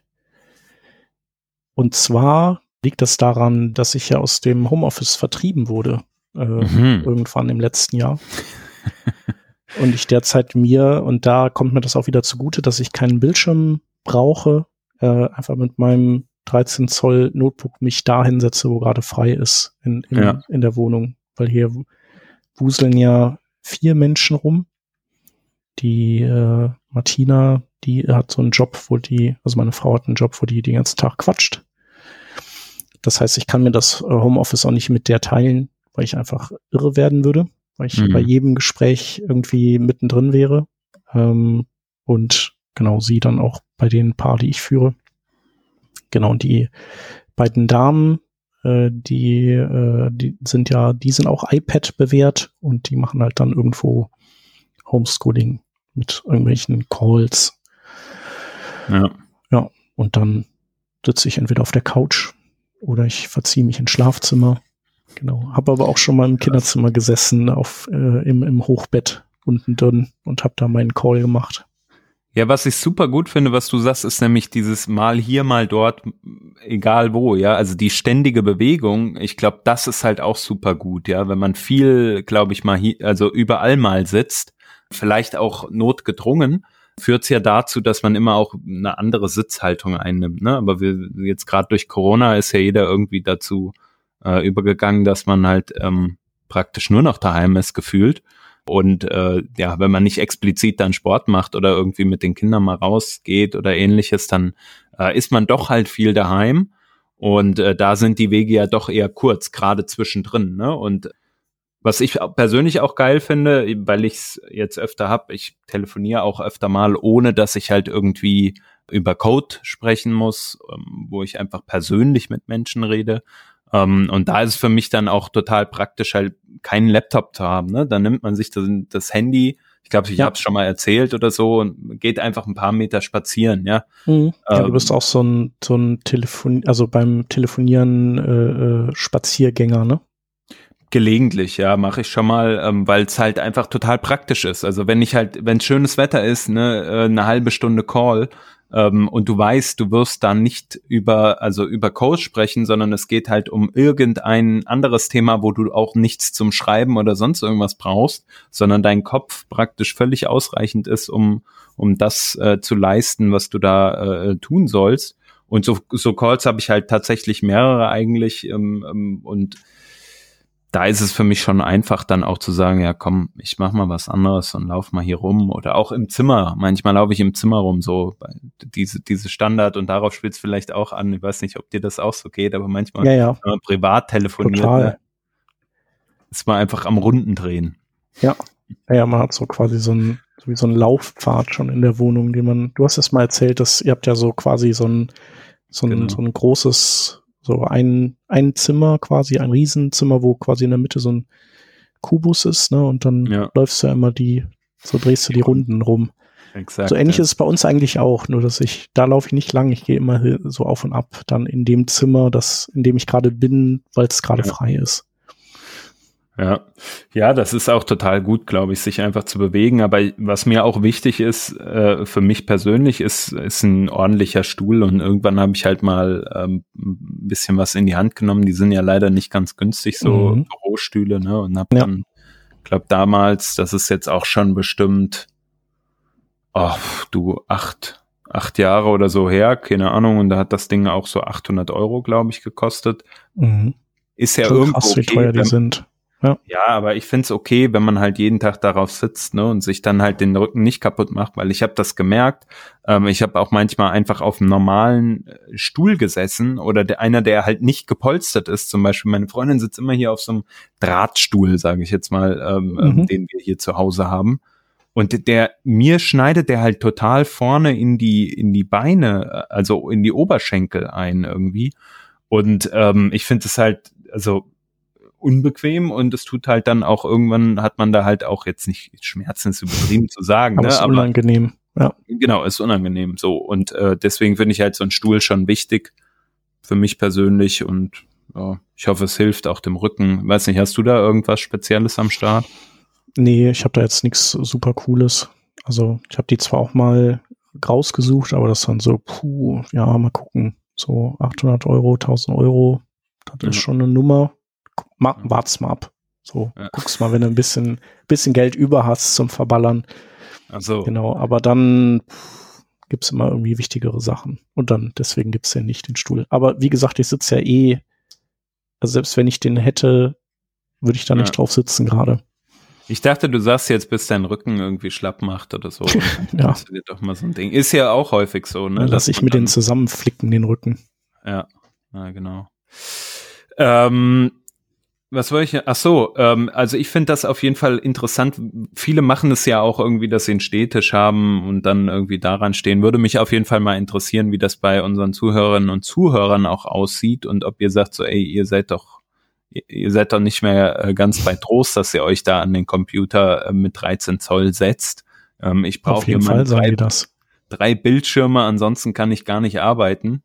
Und zwar liegt das daran, dass ich ja aus dem Homeoffice vertrieben wurde. Äh, Mhm. irgendwann im letzten Jahr. und ich derzeit mir, und da kommt mir das auch wieder zugute, dass ich keinen Bildschirm brauche, äh, einfach mit meinem 13 Zoll Notebook mich da hinsetze, wo gerade frei ist in, in, Ja. in der Wohnung. Weil hier wuseln ja vier Menschen rum. Die äh, Martina, die hat so einen Job, wo die, also meine Frau hat einen Job, wo die den ganzen Tag quatscht. Das heißt, ich kann mir das äh, Homeoffice auch nicht mit der teilen, weil ich einfach irre werden würde, weil ich Mhm. bei jedem Gespräch irgendwie mittendrin wäre. Ähm, und genau sie dann auch bei den paar, die ich führe. Genau, und die beiden Damen, äh, die, äh, die sind ja, die sind auch iPad bewährt und die machen halt dann irgendwo Homeschooling mit irgendwelchen Calls. Ja. Und dann sitze ich entweder auf der Couch oder ich verziehe mich ins Schlafzimmer. Genau. Habe aber auch schon mal im Kinderzimmer gesessen, auf, äh, im, im Hochbett unten drin und habe da meinen Call gemacht. Ja, was ich super gut finde, was du sagst, ist nämlich dieses mal hier, mal dort, egal wo, ja. Also die ständige Bewegung, ich glaube, das ist halt auch super gut, ja. Wenn man viel, glaube ich, mal hier, also überall mal sitzt, vielleicht auch notgedrungen, führt's ja dazu, dass man immer auch eine andere Sitzhaltung einnimmt, ne? Aber wir jetzt gerade durch Corona ist ja jeder irgendwie dazu äh, übergegangen, dass man halt ähm, praktisch nur noch daheim ist, gefühlt. Und äh, ja, wenn man nicht explizit dann Sport macht oder irgendwie mit den Kindern mal rausgeht oder ähnliches, dann äh, ist man doch halt viel daheim. Und äh, da sind die Wege ja doch eher kurz, gerade zwischendrin. Ne? Und was ich persönlich auch geil finde, weil ich es jetzt öfter hab, ich telefoniere auch öfter mal, ohne dass ich halt irgendwie über Code sprechen muss, ähm, wo ich einfach persönlich mit Menschen rede. Um, und da ist es für mich dann auch total praktisch, halt keinen Laptop zu haben. Ne? Dann nimmt man sich das, das Handy, ich glaube, ich Ja. habe es schon mal erzählt oder so, und geht einfach ein paar Meter spazieren, ja. Mhm. Ja, du Ähm, bist auch so ein, so ein Telefon, also beim Telefonieren äh, äh, Spaziergänger, ne? Gelegentlich, ja, mache ich schon mal, ähm, weil es halt einfach total praktisch ist. Also wenn ich halt, wenn schönes Wetter ist, ne, äh, eine halbe Stunde Call ähm, und du weißt, du wirst dann nicht über, also über Code sprechen, sondern es geht halt um irgendein anderes Thema, wo du auch nichts zum Schreiben oder sonst irgendwas brauchst, sondern dein Kopf praktisch völlig ausreichend ist, um, um das äh, zu leisten, was du da äh, tun sollst. Und so, so Calls habe ich halt tatsächlich mehrere eigentlich ähm, ähm, und da ist es für mich schon einfach dann auch zu sagen, ja komm, ich mach mal was anderes und lauf mal hier rum oder auch im Zimmer. Manchmal laufe ich im Zimmer rum, so diese, diese Standard und darauf spielt es vielleicht auch an. Ich weiß nicht, ob dir das auch so geht, aber manchmal, ja, ja. wenn man privat telefoniert, Total. Ne, ist man einfach am Runden drehen. Ja. Ja, man hat so quasi so ein, so wie so ein Laufpfad schon in der Wohnung, den man, du hast es mal erzählt, dass ihr habt ja so quasi so ein, so ein, genau. so ein großes so ein, ein Zimmer quasi, ein Riesenzimmer, wo quasi in der Mitte so ein Kubus ist, ne? Und dann ja. läufst du ja immer die, so drehst du die Runden rum. Exakt, so ähnlich ja. ist es bei uns eigentlich auch, nur dass ich, da laufe ich nicht lang, ich gehe immer so auf und ab, dann in dem Zimmer, das, in dem ich gerade bin, weil es gerade ja. frei ist. Ja, ja, das ist auch total gut, glaube ich, sich einfach zu bewegen. Aber was mir auch wichtig ist, äh, für mich persönlich, ist, ist ein ordentlicher Stuhl. Und irgendwann habe ich halt mal ähm, ein bisschen was in die Hand genommen. Die sind ja leider nicht ganz günstig, so mhm. Bürostühle, ne? Und habe ja. dann, glaube damals, das ist jetzt auch schon bestimmt, oh, du acht, acht Jahre oder so her, keine Ahnung. Und da hat das Ding auch so 800 Euro, glaube ich, gekostet. Mhm. Ist ja schon irgendwo krass, wie teuer die sind ja. ja, aber ich find's okay, wenn man halt jeden Tag darauf sitzt ne, und sich dann halt den Rücken nicht kaputt macht, weil ich habe das gemerkt. Ähm, ich habe auch manchmal einfach auf einem normalen äh, Stuhl gesessen oder der, einer, der halt nicht gepolstert ist. Zum Beispiel meine Freundin sitzt immer hier auf so einem Drahtstuhl, sage ich jetzt mal, ähm, ähm, mhm. den wir hier zu Hause haben. Und der mir schneidet der halt total vorne in die in die Beine, äh, also in die Oberschenkel ein irgendwie. Und ähm, ich finde es halt, also unbequem und es tut halt dann auch irgendwann hat man da halt auch jetzt nicht Schmerzen ist übertrieben zu sagen, aber ne? ist aber unangenehm. Ja. Genau, ist unangenehm so und äh, deswegen finde ich halt so ein Stuhl schon wichtig für mich persönlich und ja, ich hoffe, es hilft auch dem Rücken. Weiß nicht, hast du da irgendwas Spezielles am Start? Nee, ich habe da jetzt nichts super Cooles. Also ich habe die zwar auch mal rausgesucht, aber das dann so, puh, ja, mal gucken. So 800 Euro, 1000 Euro, das ja. ist schon eine Nummer wart's mal ab. So, ja. guckst mal, wenn du ein bisschen, bisschen Geld über hast zum Verballern. Ach so. Genau, aber dann gibt's immer irgendwie wichtigere Sachen. Und dann, deswegen gibt's ja nicht den Stuhl. Aber wie gesagt, ich sitze ja eh, also selbst wenn ich den hätte, würde ich da ja. nicht drauf sitzen gerade. Ich dachte, du sagst jetzt, bis dein Rücken irgendwie schlapp macht oder so. ja. Das ist doch mal so ein Ding. Ist ja auch häufig so, ne? Lass ich mir den zusammenflicken, den Rücken. Ja, ja genau. Ähm, was wollte ich? Ach so, ähm, also ich finde das auf jeden Fall interessant. Viele machen es ja auch irgendwie, dass sie einen Stehtisch haben und dann irgendwie daran stehen. Würde mich auf jeden Fall mal interessieren, wie das bei unseren Zuhörerinnen und Zuhörern auch aussieht und ob ihr sagt so, ey, ihr seid doch, ihr seid doch nicht mehr äh, ganz bei Trost, dass ihr euch da an den Computer äh, mit 13 Zoll setzt. Ähm, ich brauche hier mal drei, drei Bildschirme, ansonsten kann ich gar nicht arbeiten.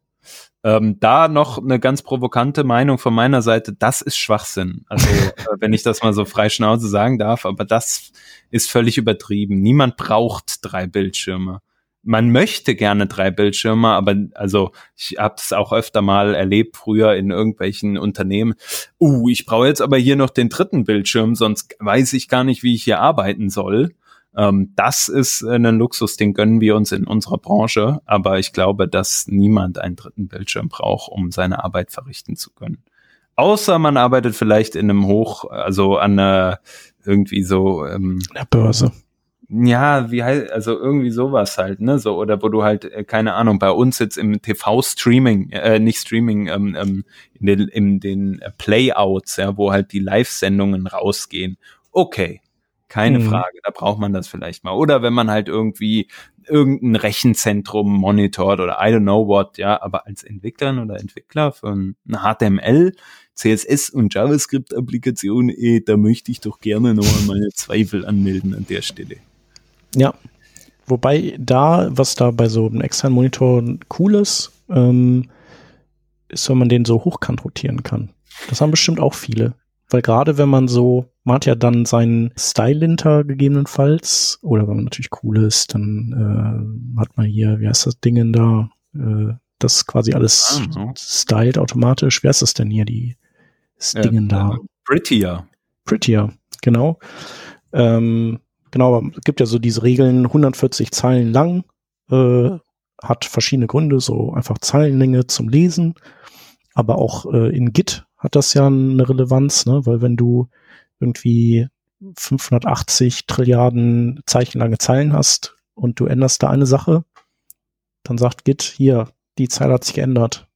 Ähm, da noch eine ganz provokante Meinung von meiner Seite, das ist Schwachsinn. Also, äh, wenn ich das mal so frei Schnauze sagen darf, aber das ist völlig übertrieben. Niemand braucht drei Bildschirme. Man möchte gerne drei Bildschirme, aber also ich habe es auch öfter mal erlebt früher in irgendwelchen Unternehmen. Uh, ich brauche jetzt aber hier noch den dritten Bildschirm, sonst weiß ich gar nicht, wie ich hier arbeiten soll. Ähm, das ist ein Luxus, den gönnen wir uns in unserer Branche, aber ich glaube, dass niemand einen dritten Bildschirm braucht, um seine Arbeit verrichten zu können. Außer man arbeitet vielleicht in einem Hoch, also an einer irgendwie so ähm, der Börse. Ja, wie heißt, also irgendwie sowas halt, ne, so, oder wo du halt, äh, keine Ahnung, bei uns jetzt im TV-Streaming, äh, nicht Streaming, ähm, ähm, in den, in den Playouts, ja, wo halt die Live-Sendungen rausgehen. Okay, keine mhm. Frage, da braucht man das vielleicht mal. Oder wenn man halt irgendwie irgendein Rechenzentrum monitort oder I don't know what, ja, aber als Entwicklerin oder Entwickler von HTML, CSS und JavaScript-Applikation, eh, da möchte ich doch gerne noch mal meine Zweifel anmelden an der Stelle. Ja, wobei da, was da bei so einem externen Monitor cool ist, ähm, ist, wenn man den so hochkant rotieren kann. Das haben bestimmt auch viele. Weil gerade wenn man so, man hat ja dann seinen Style-Linter gegebenenfalls, oder wenn man natürlich cool ist, dann äh, hat man hier, wie heißt das Ding da, äh, das quasi alles ah, stylt automatisch. Wie heißt das denn hier, die äh, Dingen da? Prettier. Prettier, genau. Ähm, genau, aber es gibt ja so diese Regeln, 140 Zeilen lang, äh, hat verschiedene Gründe, so einfach Zeilenlänge zum Lesen, aber auch äh, in Git hat das ja eine Relevanz, ne? weil wenn du irgendwie 580 Trilliarden zeichenlange Zeilen hast und du änderst da eine Sache, dann sagt Git, hier, die Zeile hat sich geändert.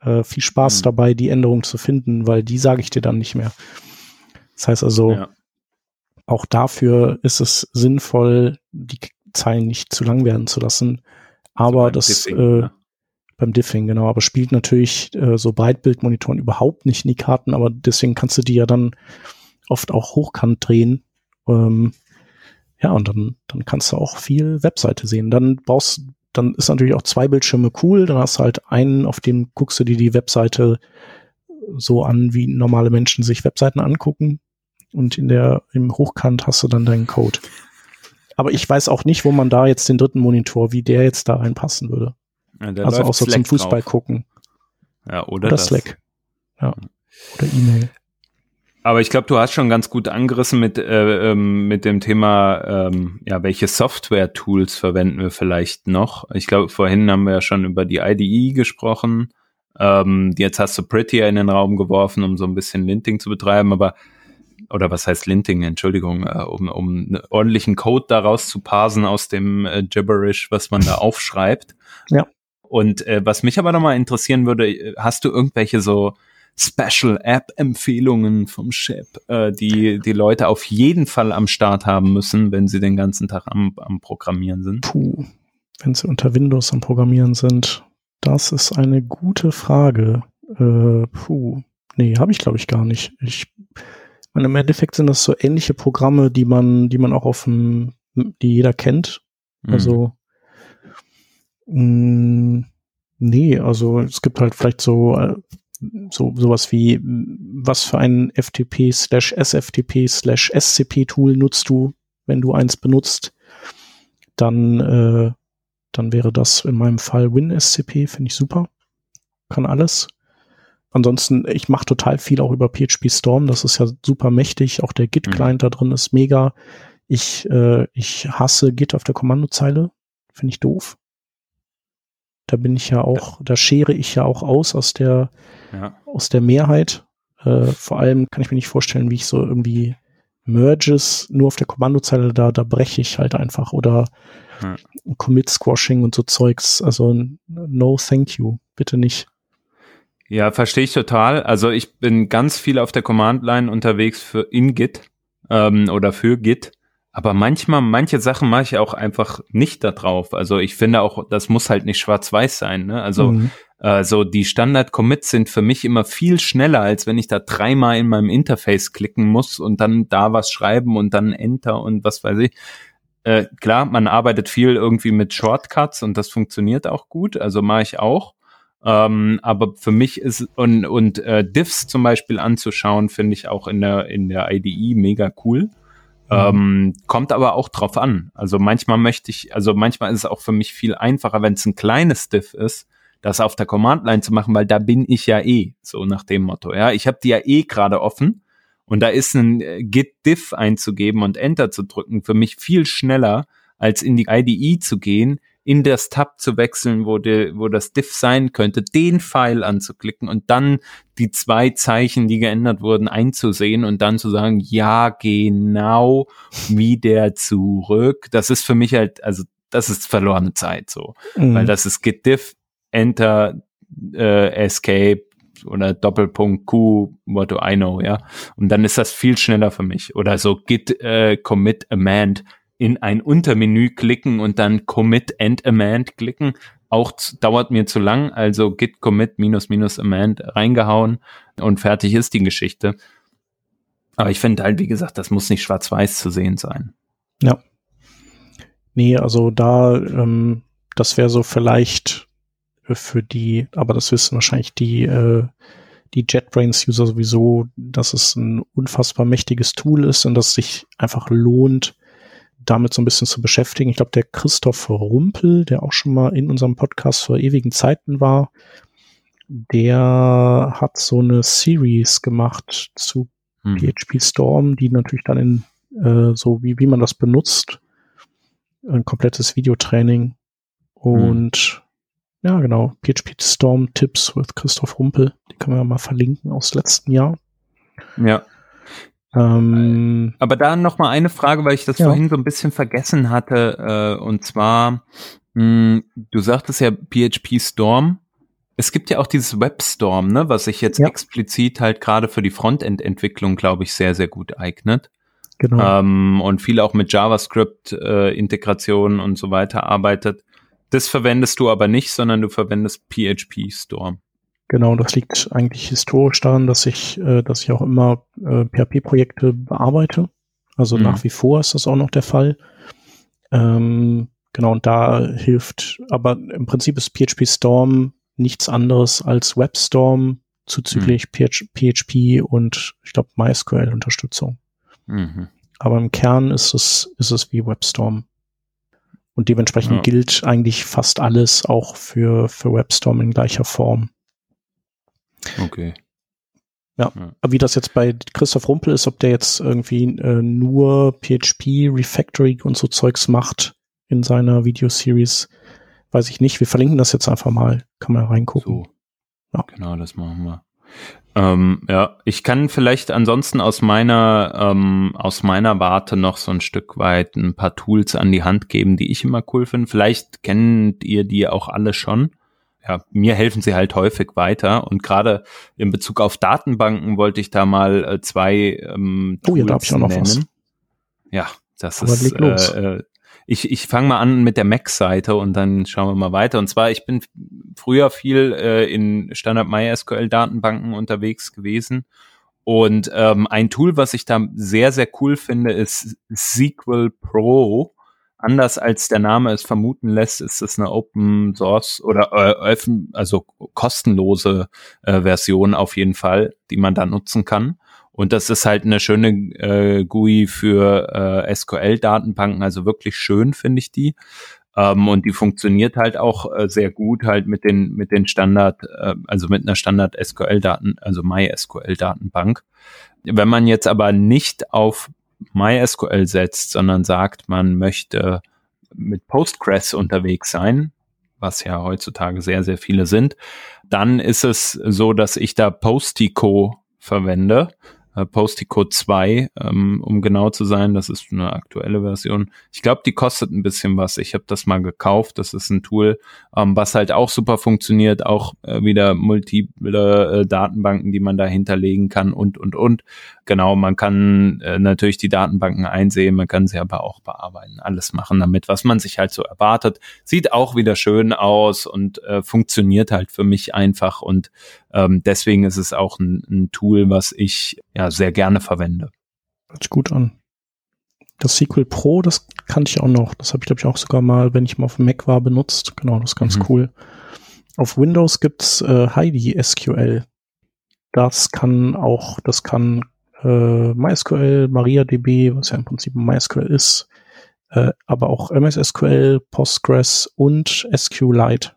Äh, viel Spaß mhm. dabei, die Änderung zu finden, weil die sage ich dir dann nicht mehr. Das heißt also, ja. auch dafür ist es sinnvoll, die Zeilen nicht zu lang werden zu lassen. Aber so das Diffing, äh, ja. beim Diffing, genau, aber spielt natürlich äh, so Breitbildmonitoren überhaupt nicht in die Karten, aber deswegen kannst du die ja dann oft auch hochkant drehen. Ähm, ja, und dann, dann kannst du auch viel Webseite sehen. Dann brauchst, dann ist natürlich auch zwei Bildschirme cool. Dann hast du halt einen, auf dem guckst du dir die Webseite so an, wie normale Menschen sich Webseiten angucken. Und in der, im Hochkant hast du dann deinen Code. Aber ich weiß auch nicht, wo man da jetzt den dritten Monitor, wie der jetzt da reinpassen würde. Ja, also außer Slack zum Fußball drauf. gucken. Ja, oder, oder Slack. Ja. Oder E-Mail. Aber ich glaube, du hast schon ganz gut angerissen mit, äh, ähm, mit dem Thema, ähm, ja, welche Software-Tools verwenden wir vielleicht noch. Ich glaube, vorhin haben wir ja schon über die IDE gesprochen. Ähm, jetzt hast du Prettier in den Raum geworfen, um so ein bisschen Linting zu betreiben, aber oder was heißt Linting, Entschuldigung, äh, um, um einen ordentlichen Code daraus zu parsen aus dem äh, Gibberish, was man da aufschreibt. Ja. Und äh, was mich aber nochmal interessieren würde, hast du irgendwelche so Special App-Empfehlungen vom Chef, äh, die die Leute auf jeden Fall am Start haben müssen, wenn sie den ganzen Tag am, am Programmieren sind? Puh, wenn sie unter Windows am Programmieren sind, das ist eine gute Frage. Äh, puh, nee, habe ich glaube ich gar nicht. Ich meine, im Endeffekt sind das so ähnliche Programme, die man, die man auch auf dem, die jeder kennt. Mhm. Also mh, mm, nee, also es gibt halt vielleicht so äh, so sowas wie, was für ein FTP slash SFTP slash SCP Tool nutzt du, wenn du eins benutzt, dann, äh, dann wäre das in meinem Fall WinSCP, finde ich super. Kann alles. Ansonsten, ich mache total viel auch über PHP Storm, das ist ja super mächtig. Auch der Git-Client mhm. da drin ist mega. Ich, äh, ich hasse Git auf der Kommandozeile, finde ich doof. Da bin ich ja auch, da schere ich ja auch aus aus der, ja. aus der Mehrheit. Äh, vor allem kann ich mir nicht vorstellen, wie ich so irgendwie Merges nur auf der Kommandozeile da, da breche ich halt einfach oder ja. Commit Squashing und so Zeugs. Also no thank you, bitte nicht. Ja, verstehe ich total. Also ich bin ganz viel auf der Command Line unterwegs für in Git ähm, oder für Git. Aber manchmal, manche Sachen mache ich auch einfach nicht da drauf. Also ich finde auch, das muss halt nicht schwarz-weiß sein. Ne? Also mhm. Äh, so die Standard-Commits sind für mich immer viel schneller, als wenn ich da dreimal in meinem Interface klicken muss und dann da was schreiben und dann Enter und was weiß ich. Äh, klar, man arbeitet viel irgendwie mit Shortcuts und das funktioniert auch gut. Also mache ich auch. Ähm, aber für mich ist und und äh, Diffs zum Beispiel anzuschauen, finde ich auch in der in der IDE mega cool. Mhm. Ähm, kommt aber auch drauf an. Also manchmal möchte ich, also manchmal ist es auch für mich viel einfacher, wenn es ein kleines Diff ist, das auf der Command-Line zu machen, weil da bin ich ja eh, so nach dem Motto. Ja, ich habe die ja eh gerade offen und da ist ein äh, Git-Diff einzugeben und Enter zu drücken für mich viel schneller, als in die IDE zu gehen, in das Tab zu wechseln, wo, de, wo das Diff sein könnte, den Pfeil anzuklicken und dann die zwei Zeichen, die geändert wurden, einzusehen und dann zu sagen, ja, genau wieder zurück. Das ist für mich halt, also das ist verlorene Zeit so, mhm. weil das ist Git Diff, Enter, äh, Escape, oder Doppelpunkt Q, what do I know, ja. Und dann ist das viel schneller für mich. Oder so Git äh, Commit Amend in ein Untermenü klicken und dann Commit and Amend klicken. Auch dauert mir zu lang, also git commit minus minus amend reingehauen und fertig ist die Geschichte. Aber ich finde halt, wie gesagt, das muss nicht schwarz-weiß zu sehen sein. Ja. Nee, also da, ähm, das wäre so vielleicht für die, aber das wissen wahrscheinlich die, äh, die JetBrains-User sowieso, dass es ein unfassbar mächtiges Tool ist und dass sich einfach lohnt, damit so ein bisschen zu beschäftigen. Ich glaube, der Christoph Rumpel, der auch schon mal in unserem Podcast vor ewigen Zeiten war, der hat so eine Series gemacht zu hm. PHP Storm, die natürlich dann in äh, so wie, wie man das benutzt, ein komplettes Videotraining. Und mhm. Ja, genau, PHP Storm Tipps with Christoph Rumpel. Die können wir mal verlinken aus letzten Jahr. Ja. Ähm, Aber da noch mal eine Frage, weil ich das ja. vorhin so ein bisschen vergessen hatte. Äh, und zwar, mh, hm, du sagtest ja PHP Storm. Es gibt ja auch dieses WebStorm, ne, was sich jetzt ja. explizit halt gerade für die Frontend-Entwicklung, glaube ich, sehr, sehr gut eignet. Genau. Ähm, und viel auch mit JavaScript-Integration äh, und so weiter arbeitet. Das verwendest du aber nicht, sondern du verwendest PHP Storm. Genau, das liegt eigentlich historisch daran, dass ich, äh, dass ich auch immer äh, PHP-Projekte bearbeite. Also mhm. nach wie vor ist das auch noch der Fall. Ähm, genau, und da hilft, aber im Prinzip ist PHP Storm nichts anderes als WebStorm zuzüglich mhm. PHP und ich glaube MySQL-Unterstützung. Mhm. Aber im Kern ist es, ist es wie WebStorm. Und dementsprechend ja. gilt eigentlich fast alles auch für, für WebStorm in gleicher Form. Okay. Ja. ja. wie das jetzt bei Christoph Rumpel ist, ob der jetzt irgendwie äh, nur PHP Refactoring und so Zeugs macht in seiner Videoseries, weiß ich nicht. Wir verlinken das jetzt einfach mal. Kann man reingucken. So. Ja. Genau, das machen wir. Ähm, ja, ich kann vielleicht ansonsten aus meiner ähm, aus meiner Warte noch so ein Stück weit ein paar Tools an die Hand geben, die ich immer cool finde. Vielleicht kennt ihr die auch alle schon ja, mir helfen sie halt häufig weiter. Und gerade in Bezug auf Datenbanken wollte ich da mal äh, zwei ähm, Tools oh, ja, da hab ich auch noch nennen. Was. Ja, das Aber ist. Äh, äh, ich ich fange mal an mit der Mac-Seite und dann schauen wir mal weiter. Und zwar, ich bin früher viel äh, in Standard MySQL-Datenbanken unterwegs gewesen. Und ähm, ein Tool, was ich da sehr, sehr cool finde, ist SQL Pro anders als der Name es vermuten lässt, ist es eine Open Source oder äh, also kostenlose äh, Version auf jeden Fall, die man da nutzen kann. Und das ist halt eine schöne äh, GUI für äh, SQL-Datenbanken, also wirklich schön finde ich die. Ähm, und die funktioniert halt auch äh, sehr gut halt mit den mit den Standard, äh, also mit einer Standard SQL-Daten, also MySQL-Datenbank. Wenn man jetzt aber nicht auf MySQL setzt, sondern sagt, man möchte mit Postgres unterwegs sein, was ja heutzutage sehr, sehr viele sind, dann ist es so, dass ich da Postico verwende äh, Postico 2, ähm, um genau zu sein. Das ist eine aktuelle Version. Ich glaube, die kostet ein bisschen was. Ich habe das mal gekauft. Das ist ein Tool, ähm, was halt auch super funktioniert. Auch äh, wieder multiple äh, Datenbanken, die man da hinterlegen kann und, und, und. Genau, man kann äh, natürlich die Datenbanken einsehen, man kann sie aber auch bearbeiten, alles machen damit, was man sich halt so erwartet. Sieht auch wieder schön aus und äh, funktioniert halt für mich einfach und ähm, deswegen ist es auch ein, ein Tool, was ich ja sehr gerne verwende. Hört sich gut an. Das SQL Pro, das kannte ich auch noch. Das habe ich, glaube ich, auch sogar mal, wenn ich mal auf dem Mac war, benutzt. Genau, das ist ganz mhm. cool. Auf Windows gibt's äh, Heidi SQL. Das kann auch, das kann äh, MySQL, MariaDB, was ja im Prinzip MySQL ist, äh, aber auch MS SQL, Postgres und SQLite,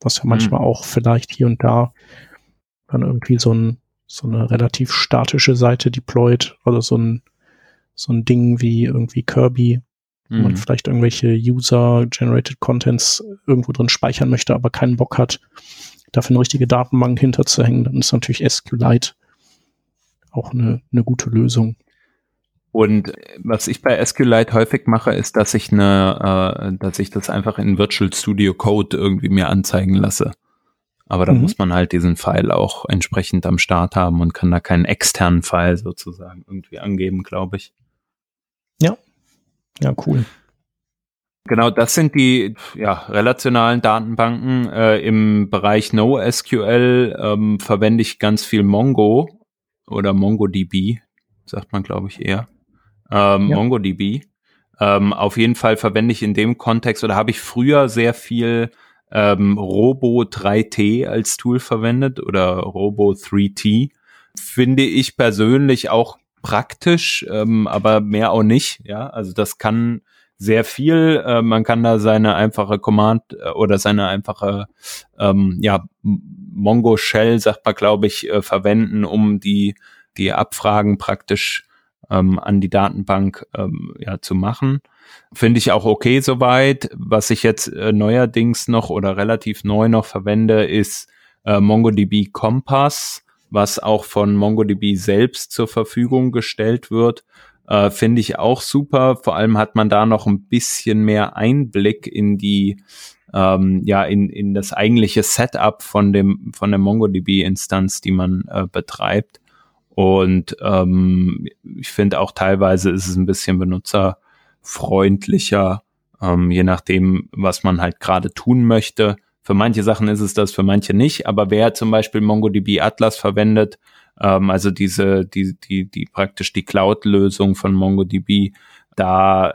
was ja manchmal mhm. auch vielleicht hier und da dann irgendwie so ein so eine relativ statische Seite deployed oder so ein, so ein Ding wie irgendwie Kirby, mhm. wo man mhm. vielleicht irgendwelche User-Generated Contents irgendwo drin speichern möchte, aber keinen Bock hat, dafür eine richtige Datenbank hinterzuhängen, dann ist natürlich SQLite auch eine, eine gute Lösung. Und was ich bei SQLite häufig mache, ist, dass ich eine, äh, dass ich das einfach in Virtual Studio Code irgendwie mir anzeigen lasse. Aber da mhm. muss man halt diesen Pfeil auch entsprechend am Start haben und kann da keinen externen Pfeil sozusagen irgendwie angeben, glaube ich. Ja. Ja, cool. Genau, das sind die ja, relationalen Datenbanken. Äh, Im Bereich NoSQL ähm, verwende ich ganz viel Mongo oder MongoDB, sagt man, glaube ich, eher. Ähm, ja. MongoDB. Ähm, auf jeden Fall verwende ich in dem Kontext oder habe ich früher sehr viel ähm, Robo 3T als Tool verwendet oder Robo 3T. Finde ich persönlich auch praktisch, ähm, aber mehr auch nicht. Ja, also das kann sehr viel. Äh, man kann da seine einfache Command äh, oder seine einfache ähm, ja Mongo Shell sagt man glaube ich äh, verwenden, um die die Abfragen praktisch ähm, an die Datenbank ähm, ja, zu machen. Finde ich auch okay soweit. Was ich jetzt äh, neuerdings noch oder relativ neu noch verwende, ist äh, MongoDB Compass, was auch von MongoDB selbst zur Verfügung gestellt wird. Äh, Finde ich auch super. Vor allem hat man da noch ein bisschen mehr Einblick in die ähm, ja in, in das eigentliche Setup von dem von der MongoDB-Instanz, die man äh, betreibt. Und ähm, ich finde auch teilweise ist es ein bisschen benutzerfreundlicher, ähm, je nachdem, was man halt gerade tun möchte. Für manche Sachen ist es das, für manche nicht. Aber wer zum Beispiel MongoDB Atlas verwendet, ähm, also diese, die, die, die praktisch die Cloud-Lösung von MongoDB, da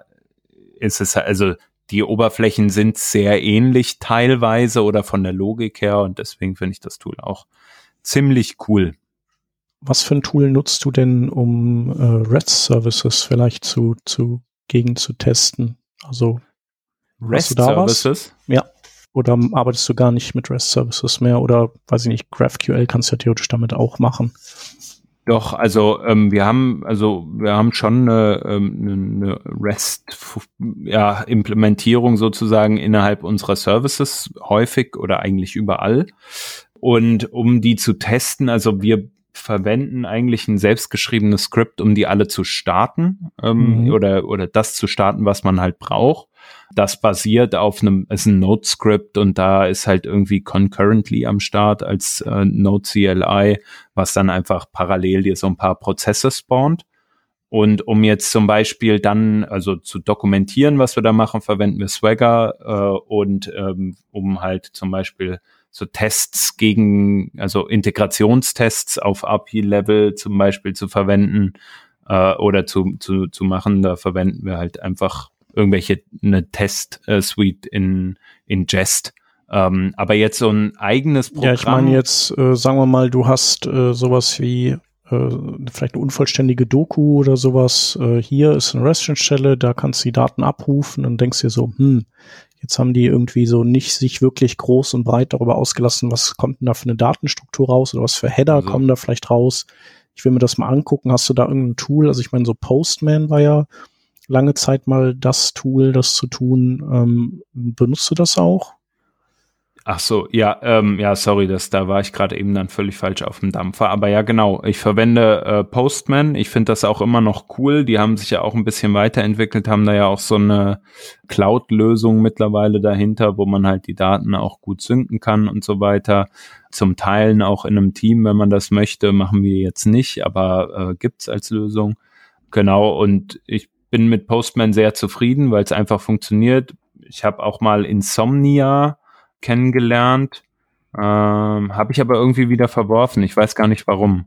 ist es also die Oberflächen sind sehr ähnlich teilweise oder von der Logik her und deswegen finde ich das Tool auch ziemlich cool. Was für ein Tool nutzt du denn, um äh, REST-Services vielleicht zu, zu gegen zu testen? Also REST-Services? Ja. Oder arbeitest du gar nicht mit REST-Services mehr? Oder weiß ich nicht, GraphQL kannst du ja theoretisch damit auch machen. Doch, also ähm, wir haben, also wir haben schon eine, ähm, eine REST-Implementierung ja, sozusagen innerhalb unserer Services häufig oder eigentlich überall. Und um die zu testen, also wir verwenden eigentlich ein selbstgeschriebenes Skript, um die alle zu starten ähm, mhm. oder oder das zu starten, was man halt braucht. Das basiert auf einem, ist ein Node-Script und da ist halt irgendwie concurrently am Start als äh, Node CLI, was dann einfach parallel dir so ein paar Prozesse spawnt. Und um jetzt zum Beispiel dann, also zu dokumentieren, was wir da machen, verwenden wir Swagger äh, und ähm, um halt zum Beispiel so Tests gegen, also Integrationstests auf API-Level zum Beispiel zu verwenden äh, oder zu, zu, zu machen, da verwenden wir halt einfach irgendwelche eine Test-Suite in, in Jest. Ähm, aber jetzt so ein eigenes Programm. Ja, ich meine jetzt, äh, sagen wir mal, du hast äh, sowas wie äh, vielleicht eine unvollständige Doku oder sowas. Äh, hier ist eine REST-Stelle, da kannst du die Daten abrufen und denkst dir so, hm, jetzt haben die irgendwie so nicht sich wirklich groß und breit darüber ausgelassen, was kommt denn da für eine Datenstruktur raus oder was für Header also. kommen da vielleicht raus. Ich will mir das mal angucken. Hast du da irgendein Tool? Also ich meine, so Postman war ja lange Zeit mal das Tool, das zu tun. Ähm, benutzt du das auch? Ach so, ja, ähm, ja, sorry, das, da war ich gerade eben dann völlig falsch auf dem Dampfer. Aber ja, genau, ich verwende äh, Postman. Ich finde das auch immer noch cool. Die haben sich ja auch ein bisschen weiterentwickelt, haben da ja auch so eine Cloud-Lösung mittlerweile dahinter, wo man halt die Daten auch gut synken kann und so weiter. Zum Teilen auch in einem Team, wenn man das möchte, machen wir jetzt nicht, aber äh, gibt's als Lösung. Genau, und ich bin mit Postman sehr zufrieden, weil es einfach funktioniert. Ich habe auch mal Insomnia kennengelernt, ähm, habe ich aber irgendwie wieder verworfen. Ich weiß gar nicht warum.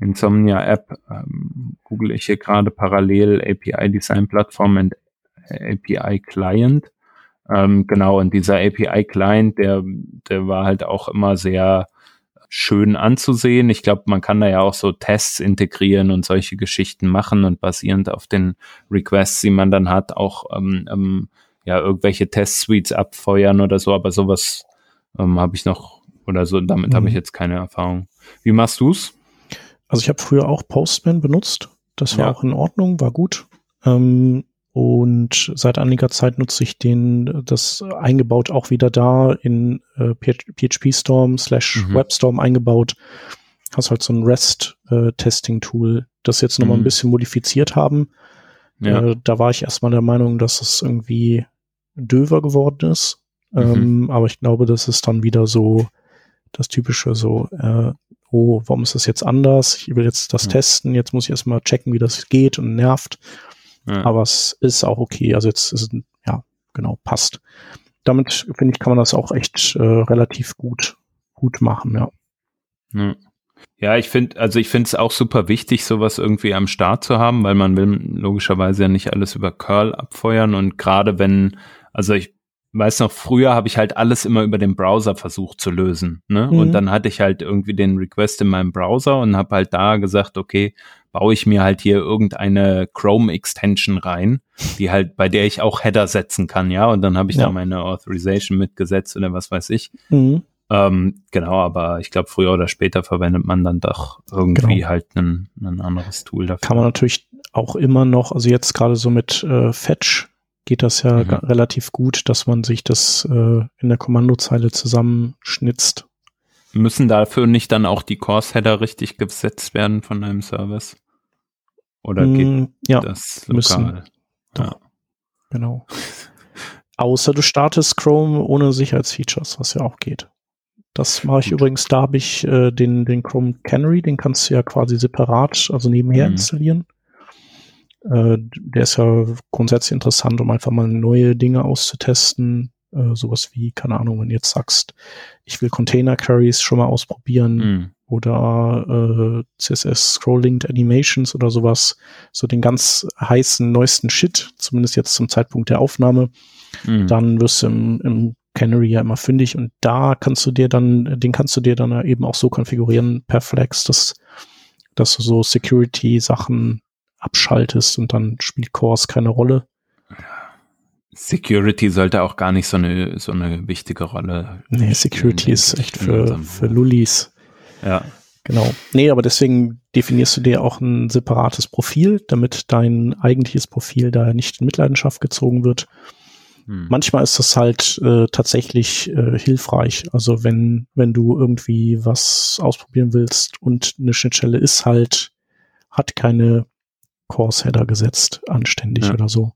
Insomnia App ähm, google ich hier gerade parallel API Design Plattform und API Client. Ähm, genau, und dieser API Client, der, der war halt auch immer sehr schön anzusehen. Ich glaube, man kann da ja auch so Tests integrieren und solche Geschichten machen und basierend auf den Requests, die man dann hat, auch ähm, ähm, ja irgendwelche Test-Suites abfeuern oder so. Aber sowas ähm, habe ich noch oder so. Damit mhm. habe ich jetzt keine Erfahrung. Wie machst du's? Also ich habe früher auch Postman benutzt. Das war ja. auch in Ordnung, war gut. Ähm, und seit einiger Zeit nutze ich den, das eingebaut auch wieder da in äh, PHP Storm slash mhm. WebStorm eingebaut. Hast halt so ein REST-Testing-Tool, äh, das jetzt nochmal mhm. ein bisschen modifiziert haben. Ja. Äh, da war ich erstmal der Meinung, dass es irgendwie döver geworden ist. Mhm. Ähm, aber ich glaube, das ist dann wieder so das typische so, äh, oh, warum ist das jetzt anders? Ich will jetzt das ja. testen, jetzt muss ich erstmal checken, wie das geht und nervt. Ja. Aber es ist auch okay. Also jetzt ist es, ja, genau, passt. Damit, finde ich, kann man das auch echt äh, relativ gut, gut machen, ja. ja. Ja, ich finde, also ich finde es auch super wichtig, sowas irgendwie am Start zu haben, weil man will logischerweise ja nicht alles über Curl abfeuern und gerade wenn, also ich weiß noch, früher habe ich halt alles immer über den Browser versucht zu lösen. Ne? Mhm. Und dann hatte ich halt irgendwie den Request in meinem Browser und habe halt da gesagt, okay, baue ich mir halt hier irgendeine Chrome-Extension rein, die halt, bei der ich auch Header setzen kann, ja. Und dann habe ich ja. da meine Authorization mitgesetzt oder was weiß ich. Mhm. Ähm, genau, aber ich glaube, früher oder später verwendet man dann doch irgendwie genau. halt ein, ein anderes Tool dafür. Kann man natürlich auch immer noch, also jetzt gerade so mit äh, Fetch geht das ja Mhm. relativ gut, dass man sich das äh, in der Kommandozeile zusammenschnitzt. Müssen dafür nicht dann auch die Course-Header richtig gesetzt werden von einem Service? Oder geht Mm, ja, das müssen. lokal? Ja. genau. Außer du startest Chrome ohne Sicherheitsfeatures, was ja auch geht. Das mache ich Gut. übrigens, da habe ich äh, den, den Chrome Canary, den kannst du ja quasi separat, also nebenher Mhm. installieren. Äh, der ist ja grundsätzlich interessant, um einfach mal neue Dinge auszutesten. Äh, sowas wie, keine Ahnung, wenn du jetzt sagst, ich will Container Queries schon mal ausprobieren Hm. oder äh, CSS Scrolling Animations oder sowas, so den ganz heißen neuesten Shit, zumindest jetzt zum Zeitpunkt der Aufnahme, Hm. dann wirst du im, im Canary ja immer fündig und da kannst du dir dann, den kannst du dir dann eben auch so konfigurieren per Flex, dass, dass du so Security-Sachen abschaltest und dann spielt Cores keine Rolle. Security sollte auch gar nicht so eine, so eine wichtige Rolle Nee, Security spielen, ist echt in für, für. Lullis. Ja. Genau. Nee, aber deswegen definierst du dir auch ein separates Profil, damit dein eigentliches Profil da nicht in Mitleidenschaft gezogen wird. Hm. Manchmal ist das halt äh, tatsächlich äh, hilfreich. Also wenn, wenn du irgendwie was ausprobieren willst und eine Schnittstelle ist halt, hat keine Course-Header gesetzt, anständig Ja. oder so.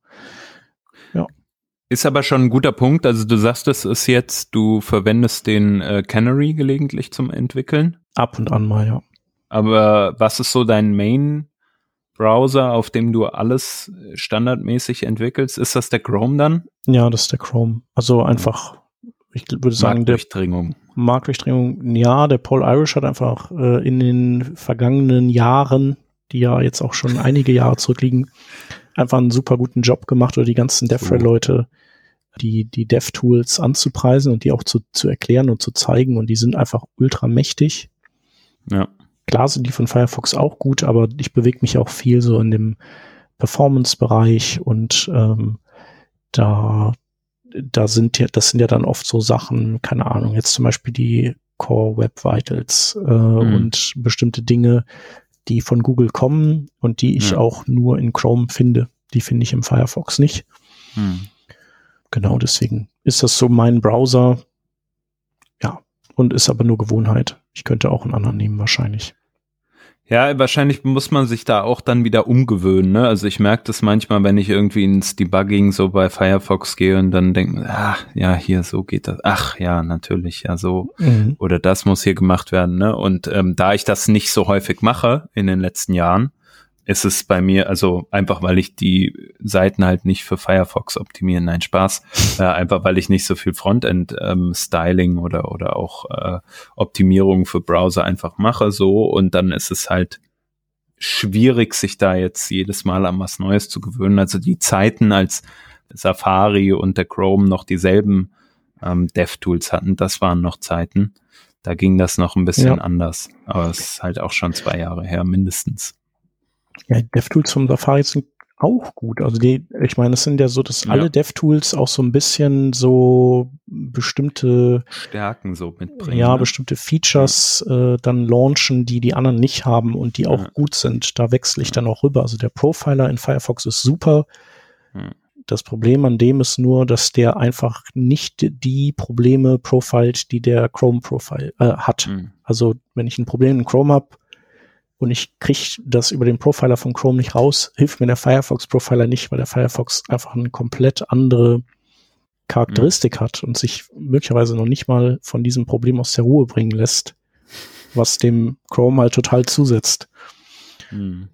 Ist aber schon ein guter Punkt. Also du sagst, es ist jetzt, du verwendest den äh, Canary gelegentlich zum Entwickeln. Ab und an mal, ja. Aber was ist so dein Main-Browser, auf dem du alles standardmäßig entwickelst? Ist das der Chrome dann? Ja, das ist der Chrome. Also einfach, ich würde sagen, der Marktdurchdringung. Marktdurchdringung, ja, der Paul Irish hat einfach äh, in den vergangenen Jahren, die ja jetzt auch schon einige Jahre zurückliegen, einfach einen super guten Job gemacht oder die ganzen DevRel-Leute, die, die Dev-Tools anzupreisen und die auch zu, zu erklären und zu zeigen und die sind einfach ultra mächtig. Ja. Klar sind die von Firefox auch gut, aber ich bewege mich auch viel so in dem Performance-Bereich und ähm, da, da sind ja, das sind ja dann oft so Sachen, keine Ahnung, jetzt zum Beispiel die Core Web Vitals äh, und bestimmte Dinge, die von Google kommen und die ich Ja. auch nur in Chrome finde. Die finde ich im Firefox nicht. Hm. Genau deswegen ist das so mein Browser. Ja, und ist aber nur Gewohnheit. Ich könnte auch einen anderen nehmen wahrscheinlich. Ja, wahrscheinlich muss man sich da auch dann wieder umgewöhnen. Ne? Also ich merke das manchmal, wenn ich irgendwie ins Debugging so bei Firefox gehe und dann denke, ach ja, hier so geht das. Ach ja, natürlich, ja so Mhm. oder das muss hier gemacht werden. Ne? Und ähm, da ich das nicht so häufig mache in den letzten Jahren, ist es bei mir, also einfach weil ich die Seiten halt nicht für Firefox optimieren, nein, Spaß, äh, einfach weil ich nicht so viel Frontend-Styling oder, oder auch äh, Optimierung für Browser einfach mache so und dann ist es halt schwierig, sich da jetzt jedes Mal an was Neues zu gewöhnen. Also die Zeiten, als Safari und der Chrome noch dieselben ähm, DevTools hatten, das waren noch Zeiten. Da ging das noch ein bisschen Ja. anders. Aber es ist halt auch schon zwei Jahre her, mindestens. Ja, DevTools vom Safari sind auch gut. Also die, ich meine, es sind ja so, dass Ja. alle DevTools auch so ein bisschen so bestimmte, Stärken so mitbringen. ja, ne? bestimmte Features äh, dann launchen, die die anderen nicht haben und die auch Ja. gut sind. Da wechsle ich dann auch rüber. Also der Profiler in Firefox ist super. Ja. Das Problem an dem ist nur, dass der einfach nicht die Probleme profilt, die der Chrome Profile äh, hat. Hm. Also wenn ich ein Problem in Chrome habe und ich kriege das über den Profiler von Chrome nicht raus, hilft mir der Firefox Profiler nicht, weil der Firefox einfach eine komplett andere Charakteristik hat und sich möglicherweise noch nicht mal von diesem Problem aus der Ruhe bringen lässt, was dem Chrome halt total zusetzt. Hm.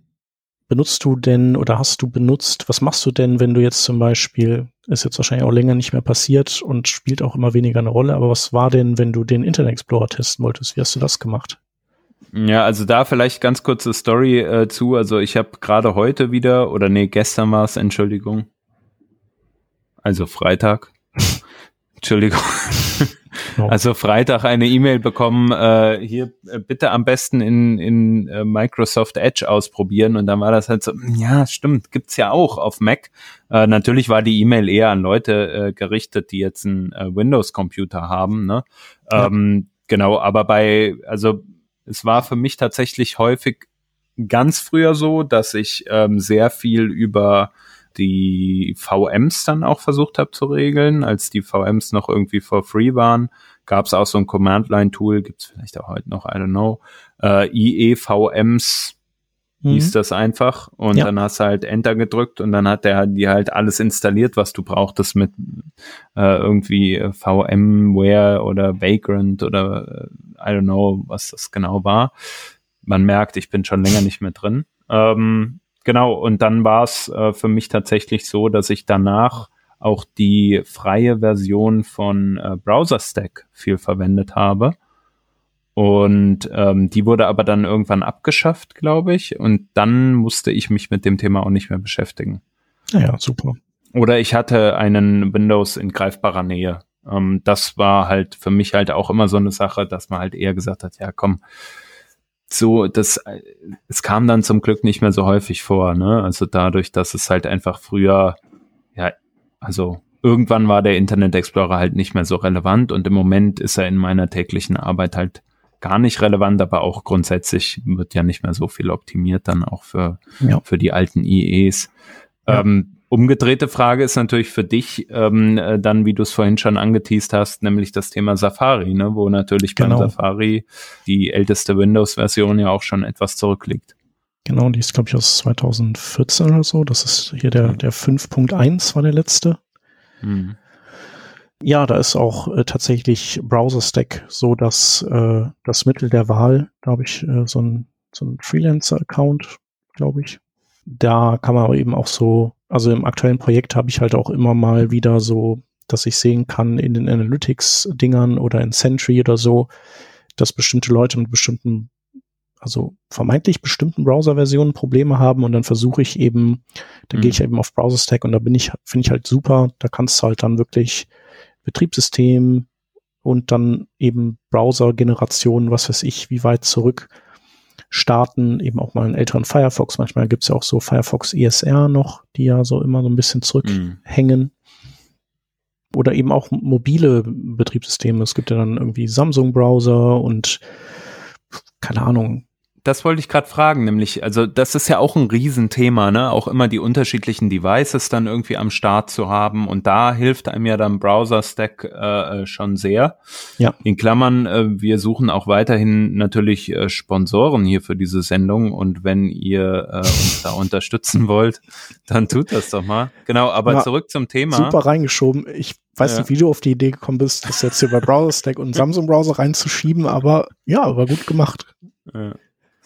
Benutzt du denn oder hast du benutzt, was machst du denn, wenn du jetzt zum Beispiel, ist jetzt wahrscheinlich auch länger nicht mehr passiert und spielt auch immer weniger eine Rolle, aber was war denn, wenn du den Internet Explorer testen wolltest? Wie hast du das gemacht? Ja, also da vielleicht ganz kurze Story äh, zu. Also ich habe gerade heute wieder, oder nee, gestern war es, Entschuldigung. Also Freitag. Entschuldigung. No. Also Freitag eine E-Mail bekommen, äh, hier äh, bitte am besten in, in äh, Microsoft Edge ausprobieren. Und dann war das halt so, hm, ja, stimmt, gibt's ja auch auf Mac. Äh, natürlich war die E-Mail eher an Leute äh, gerichtet, die jetzt einen äh, Windows-Computer haben. Ne? Ja. Ähm, genau, aber bei, also es war für mich tatsächlich häufig ganz früher so, dass ich ähm, sehr viel über die VMs dann auch versucht habe zu regeln, als die VMs noch irgendwie for free waren. Gab es auch so ein Command-Line-Tool, gibt's vielleicht auch heute noch, I don't know. Äh, IEVMs mhm. hieß das einfach. Und ja. dann hast du halt Enter gedrückt und dann hat der dir halt alles installiert, was du brauchtest mit äh, irgendwie VMware oder Vagrant oder äh, I don't know, was das genau war. Man merkt, ich bin schon länger nicht mehr drin. Ähm, genau, und dann war es äh, für mich tatsächlich so, dass ich danach auch die freie Version von äh, Browser Stack viel verwendet habe. Und ähm, die wurde aber dann irgendwann abgeschafft, glaube ich. Und dann musste ich mich mit dem Thema auch nicht mehr beschäftigen. Ja, super. Oder ich hatte einen Windows in greifbarer Nähe. Ähm, das war halt für mich halt auch immer so eine Sache, dass man halt eher gesagt hat, ja komm, so, das, es kam dann zum Glück nicht mehr so häufig vor, ne? Also dadurch, dass es halt einfach früher, ja, also irgendwann war der Internet Explorer halt nicht mehr so relevant und im Moment ist er in meiner täglichen Arbeit halt gar nicht relevant, aber auch grundsätzlich wird ja nicht mehr so viel optimiert dann auch für, ja. für die alten IEs. Ja. Ähm, umgedrehte Frage ist natürlich für dich ähm, äh, dann, wie du es vorhin schon angeteased hast, nämlich das Thema Safari, ne, wo natürlich genau. beim Safari die älteste Windows-Version ja auch schon etwas zurückliegt. Genau, die ist, glaube ich, aus 2014 oder so. Das ist hier der, der 5.1 war der letzte. Hm. Ja, da ist auch äh, tatsächlich Browser Stack so dass äh, das Mittel der Wahl. Da habe ich äh, so ein so ein Freelancer-Account, glaube ich. Da kann man eben auch so, also im aktuellen Projekt habe ich halt auch immer mal wieder so, dass ich sehen kann in den Analytics-Dingern oder in Sentry oder so, dass bestimmte Leute mit bestimmten also vermeintlich bestimmten Browser-Versionen Probleme haben und dann versuche ich eben, da mhm. gehe ich eben auf Browser Stack und da bin ich, finde ich halt super, da kannst du halt dann wirklich Betriebssystem und dann eben Browser-Generationen, was weiß ich, wie weit zurück starten, eben auch mal einen älteren Firefox. Manchmal gibt's ja auch so Firefox ESR noch, die ja so immer so ein bisschen zurückhängen. Mhm. Oder eben auch mobile Betriebssysteme. Es gibt ja dann irgendwie Samsung-Browser und keine Ahnung, das wollte ich gerade fragen, nämlich, also das ist ja auch ein Riesenthema, ne? Auch immer die unterschiedlichen Devices dann irgendwie am Start zu haben. Und da hilft einem ja dann Browser-Stack äh, äh, schon sehr. Ja. In Klammern, äh, wir suchen auch weiterhin natürlich äh, Sponsoren hier für diese Sendung. Und wenn ihr äh, uns da unterstützen wollt, dann tut das doch mal. Genau, aber ja, zurück zum Thema. Super reingeschoben. Ich weiß ja. nicht, wie du auf die Idee gekommen bist, das jetzt hier bei Browser Stack und Samsung Browser reinzuschieben, aber ja, war gut gemacht. Ja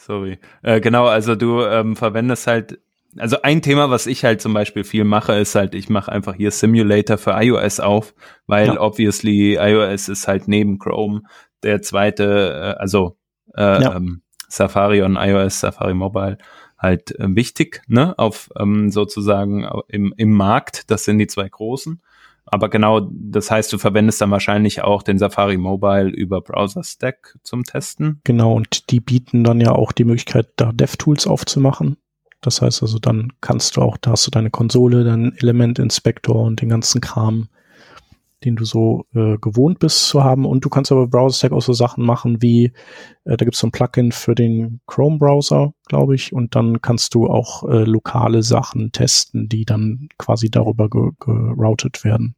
sorry. Äh, genau, also du ähm, verwendest halt, also ein Thema, was ich halt zum Beispiel viel mache, ist halt, ich mache einfach hier Simulator für iOS auf, weil ja. obviously iOS ist halt neben Chrome der zweite, äh, also äh, ja. ähm, Safari und iOS, Safari Mobile halt äh, wichtig, ne, auf ähm, sozusagen im, im Markt. Das sind die zwei großen. Aber genau, das heißt, du verwendest dann wahrscheinlich auch den Safari Mobile über Browser Stack zum Testen. Genau, und die bieten dann ja auch die Möglichkeit, da DevTools aufzumachen. Das heißt also, dann kannst du auch, da hast du deine Konsole, deinen Element Inspector und den ganzen Kram, den du so äh, gewohnt bist zu haben. Und du kannst aber Browser Stack auch so Sachen machen wie, äh, da gibt es so ein Plugin für den Chrome Browser, glaube ich, und dann kannst du auch äh, lokale Sachen testen, die dann quasi darüber geroutet werden.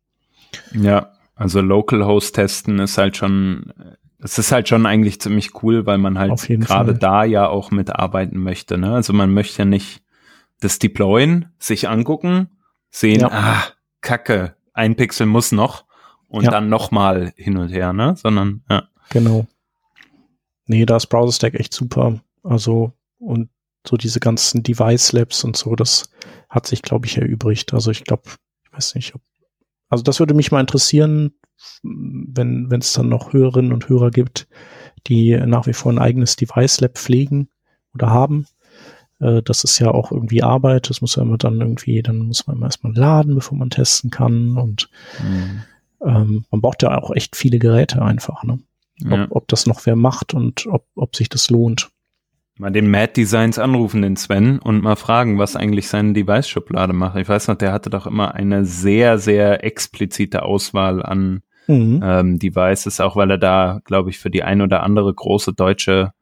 Ja, also Localhost testen ist halt schon, es ist halt schon eigentlich ziemlich cool, weil man halt gerade da ja auch mitarbeiten möchte. Ne? Also man möchte ja nicht das Deployen, sich angucken, sehen, ja. ah, Kacke, ein Pixel muss noch und ja. dann nochmal hin und her, ne? Sondern, ja. Genau. Nee, da ist Browser Stack echt super. Also, und so diese ganzen Device Labs und so, das hat sich, glaube ich, erübrigt. Also ich glaube, ich weiß nicht, ob also das würde mich mal interessieren, wenn es dann noch Hörerinnen und Hörer gibt, die nach wie vor ein eigenes Device Lab pflegen oder haben. Äh, das ist ja auch irgendwie Arbeit. Das muss ja immer dann irgendwie, dann muss man erstmal laden, bevor man testen kann. Und mhm. ähm, man braucht ja auch echt viele Geräte einfach. Ne? Ob, ja. ob das noch wer macht und ob, ob sich das lohnt. Mal den Mad Designs anrufen, den Sven, und mal fragen, was eigentlich seine Device-Schublade macht. Ich weiß noch, der hatte doch immer eine sehr, sehr explizite Auswahl an mhm. ähm, Devices, auch weil er da, glaube ich, für die ein oder andere große deutsche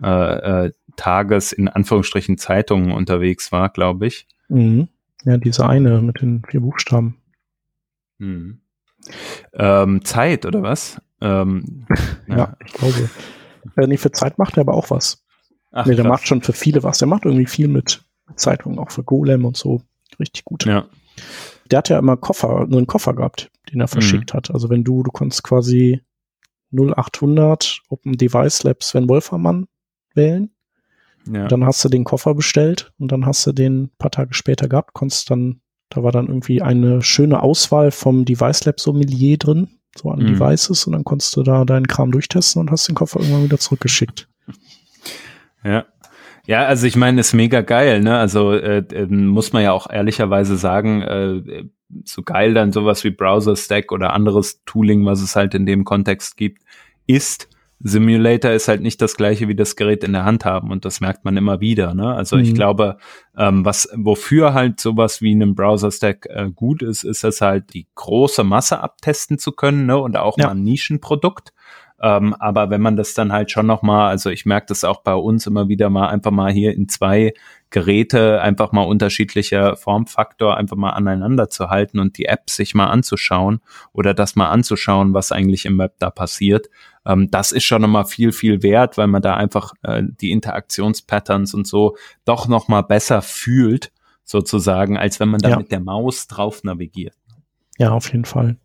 äh, äh, Tages in Anführungsstrichen Zeitungen unterwegs war, glaube ich. Mhm. Ja, diese eine mit den vier Buchstaben. Mhm. Ähm, Zeit oder was? Ähm, ja. ja. ich glaube. Äh, nee, für Zeit macht er aber auch was. Ach, nee, der krass. macht schon für viele was. Der macht irgendwie viel mit Zeitungen, auch für Golem und so. Richtig gut. Ja. Der hat ja immer Koffer, nur einen Koffer gehabt, den er verschickt mhm. hat. Also wenn du, du konntest quasi 0800 Open Device Labs Sven Wolfermann wählen. Ja. Dann hast du den Koffer bestellt und dann hast du den paar Tage später gehabt, konntest dann, da war dann irgendwie eine schöne Auswahl vom Device Lab Sommelier drin, so an mhm. Devices und dann konntest du da deinen Kram durchtesten und hast den Koffer irgendwann wieder zurückgeschickt. Ja. Ja, also ich meine, ist mega geil, ne? Also äh, äh, muss man ja auch ehrlicherweise sagen, äh, so geil dann sowas wie Browser Stack oder anderes Tooling, was es halt in dem Kontext gibt, ist. Simulator ist halt nicht das gleiche wie das Gerät in der Hand haben und das merkt man immer wieder. Ne? Also mhm. ich glaube, ähm, was wofür halt sowas wie einem Browser Stack äh, gut ist, ist es halt die große Masse abtesten zu können ne? und auch ja. mal ein Nischenprodukt. Ähm, aber wenn man das dann halt schon noch mal, also ich merke das auch bei uns immer wieder mal einfach mal hier in zwei Geräte einfach mal unterschiedlicher Formfaktor einfach mal aneinander zu halten und die App sich mal anzuschauen oder das mal anzuschauen, was eigentlich im Web da passiert. Ähm, das ist schon nochmal viel, viel wert, weil man da einfach äh, die Interaktionspatterns und so doch nochmal besser fühlt, sozusagen, als wenn man da ja. mit der Maus drauf navigiert. Ja, auf jeden Fall.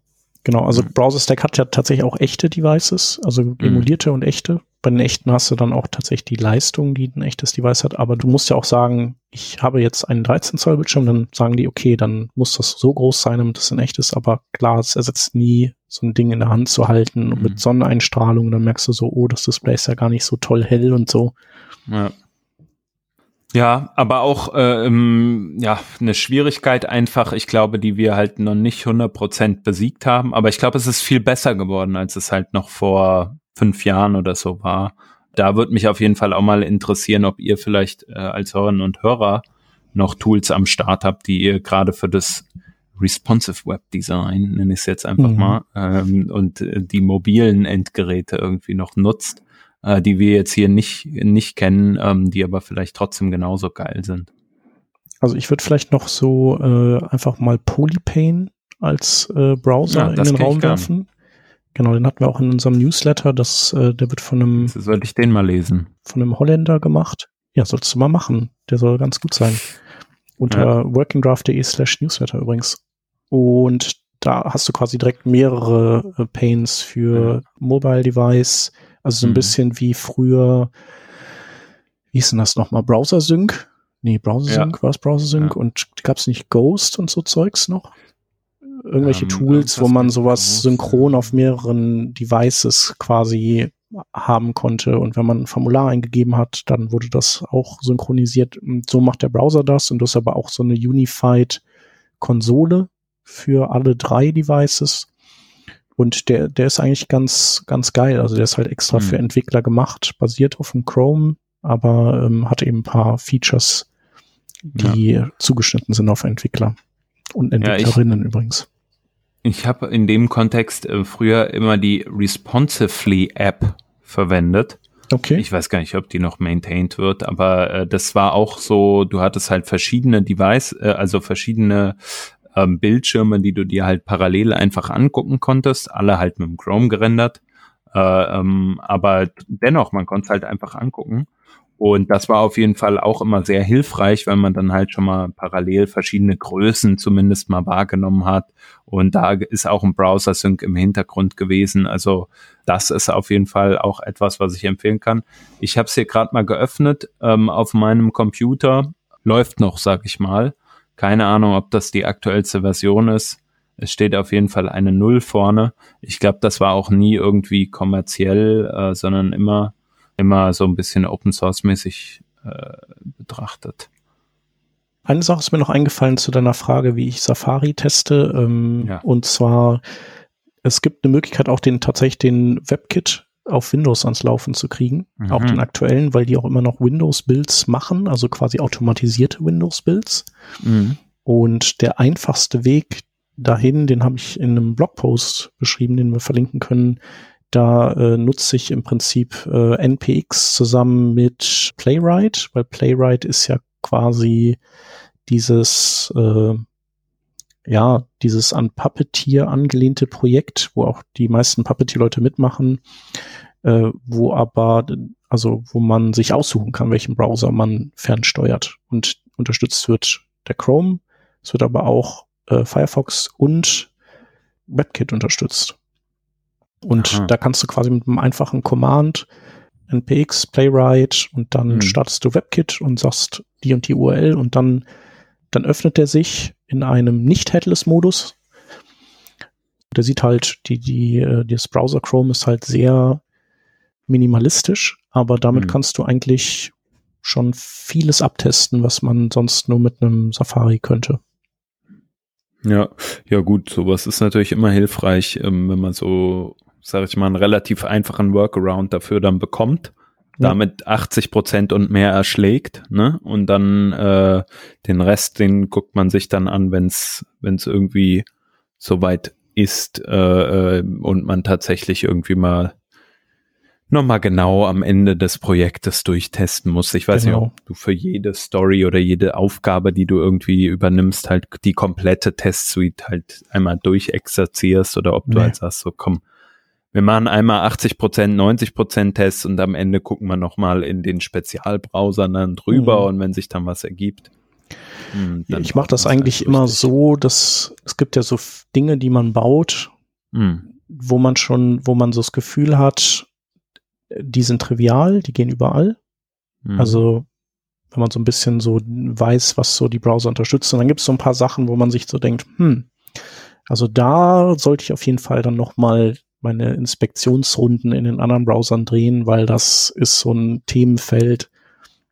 Genau, also mhm. Browser Stack hat ja tatsächlich auch echte Devices, also mhm. emulierte mhm. und echte. Bei den echten hast du dann auch tatsächlich die Leistung, die ein echtes Device hat, aber du musst ja auch sagen, ich habe jetzt einen 13 Zoll Bildschirm, dann sagen die, okay, dann muss das so groß sein, damit das ein echtes, aber klar, es ersetzt nie so ein Ding in der Hand zu halten und mhm. mit Sonneneinstrahlung, dann merkst du so, oh, das Display ist ja gar nicht so toll hell und so. Ja. Ja, aber auch ähm, ja eine Schwierigkeit einfach, ich glaube, die wir halt noch nicht 100% besiegt haben. Aber ich glaube, es ist viel besser geworden, als es halt noch vor fünf Jahren oder so war. Da würde mich auf jeden Fall auch mal interessieren, ob ihr vielleicht äh, als Hörerinnen und Hörer noch Tools am Start habt, die ihr gerade für das Responsive Web Design, nenne ich es jetzt einfach mhm. mal, ähm, und äh, die mobilen Endgeräte irgendwie noch nutzt äh, die wir jetzt hier nicht, nicht kennen, ähm, die aber vielleicht trotzdem genauso geil sind. Also ich würde vielleicht noch so äh, einfach mal Polypane als äh, Browser ja, in den Raum werfen. Genau, den hatten wir auch in unserem Newsletter. Das, äh, der wird von einem. Sollte ich den mal lesen? Von einem Holländer gemacht. Ja, solltest du mal machen. Der soll ganz gut sein. Unter ja. workingdraft.de slash Newsletter übrigens. Und da hast du quasi direkt mehrere äh, Panes für ja. Mobile Device, also so ein mhm. bisschen wie früher, wie hieß denn das nochmal? Browser Sync? Nee, Browser Sync, ja. war es Browser Sync? Ja. Und gab es nicht Ghost und so Zeugs noch? Irgendwelche ähm, Tools, wo man sowas synchron auf mehreren Devices quasi haben konnte. Und wenn man ein Formular eingegeben hat, dann wurde das auch synchronisiert. Und so macht der Browser das. Und das ist aber auch so eine Unified Konsole für alle drei Devices. Und der, der ist eigentlich ganz, ganz geil. Also der ist halt extra mhm. für Entwickler gemacht, basiert auf dem Chrome, aber ähm, hat eben ein paar Features, die ja. zugeschnitten sind auf Entwickler und Entwicklerinnen ja, ich, übrigens. Ich habe in dem Kontext äh, früher immer die Responsively App verwendet. Okay. Ich weiß gar nicht, ob die noch maintained wird, aber äh, das war auch so, du hattest halt verschiedene Device, äh, also verschiedene ähm, Bildschirme, die du dir halt parallel einfach angucken konntest, alle halt mit dem Chrome gerendert. Äh, ähm, aber dennoch, man konnte es halt einfach angucken. Und das war auf jeden Fall auch immer sehr hilfreich, weil man dann halt schon mal parallel verschiedene Größen zumindest mal wahrgenommen hat. Und da ist auch ein Browser-Sync im Hintergrund gewesen. Also das ist auf jeden Fall auch etwas, was ich empfehlen kann. Ich habe es hier gerade mal geöffnet ähm, auf meinem Computer. Läuft noch, sag ich mal. Keine Ahnung, ob das die aktuellste Version ist. Es steht auf jeden Fall eine Null vorne. Ich glaube, das war auch nie irgendwie kommerziell, äh, sondern immer, immer so ein bisschen Open Source mäßig äh, betrachtet. Eine Sache ist mir noch eingefallen zu deiner Frage, wie ich Safari teste. Ähm, ja. Und zwar, es gibt eine Möglichkeit, auch den tatsächlich den WebKit auf Windows ans Laufen zu kriegen, mhm. auch den aktuellen, weil die auch immer noch Windows-Builds machen, also quasi automatisierte Windows-Builds. Mhm. Und der einfachste Weg dahin, den habe ich in einem Blogpost beschrieben, den wir verlinken können, Da äh, nutze ich im Prinzip äh, NPX zusammen mit Playwright, weil Playwright ist ja quasi dieses äh, ja, dieses an Puppeteer angelehnte Projekt, wo auch die meisten Puppeteer-Leute mitmachen, äh, wo aber, also wo man sich aussuchen kann, welchen Browser man fernsteuert und unterstützt wird der Chrome. Es wird aber auch äh, Firefox und WebKit unterstützt. Und Aha. da kannst du quasi mit einem einfachen Command npx Playwright und dann hm. startest du WebKit und sagst die und die URL und dann, dann öffnet er sich in einem nicht-Headless-Modus. Der sieht halt, die, die, äh, das Browser Chrome ist halt sehr minimalistisch, aber damit hm. kannst du eigentlich schon vieles abtesten, was man sonst nur mit einem Safari könnte. Ja, ja gut, sowas ist natürlich immer hilfreich, ähm, wenn man so, sage ich mal, einen relativ einfachen Workaround dafür dann bekommt. Damit 80 Prozent und mehr erschlägt, ne? Und dann äh, den Rest, den guckt man sich dann an, wenn es wenn es irgendwie soweit ist äh, äh, und man tatsächlich irgendwie mal nochmal genau am Ende des Projektes durchtesten musst. Ich weiß genau. nicht, ob du für jede Story oder jede Aufgabe, die du irgendwie übernimmst, halt die komplette Testsuite halt einmal durchexerzierst oder ob du nee. halt sagst, so komm, wir machen einmal 80 Prozent, 90 Prozent Tests und am Ende gucken wir nochmal in den Spezialbrowsern dann drüber mhm. und wenn sich dann was ergibt. Mh, hm, ich mache das eigentlich halt immer so, dass es gibt ja so Dinge, die man baut, mhm. wo man schon, wo man so das Gefühl hat, die sind trivial, die gehen überall. Mhm. Also wenn man so ein bisschen so weiß, was so die Browser unterstützen, dann gibt es so ein paar Sachen, wo man sich so denkt, hm, also da sollte ich auf jeden Fall dann noch mal meine Inspektionsrunden in den anderen Browsern drehen, weil das ist so ein Themenfeld,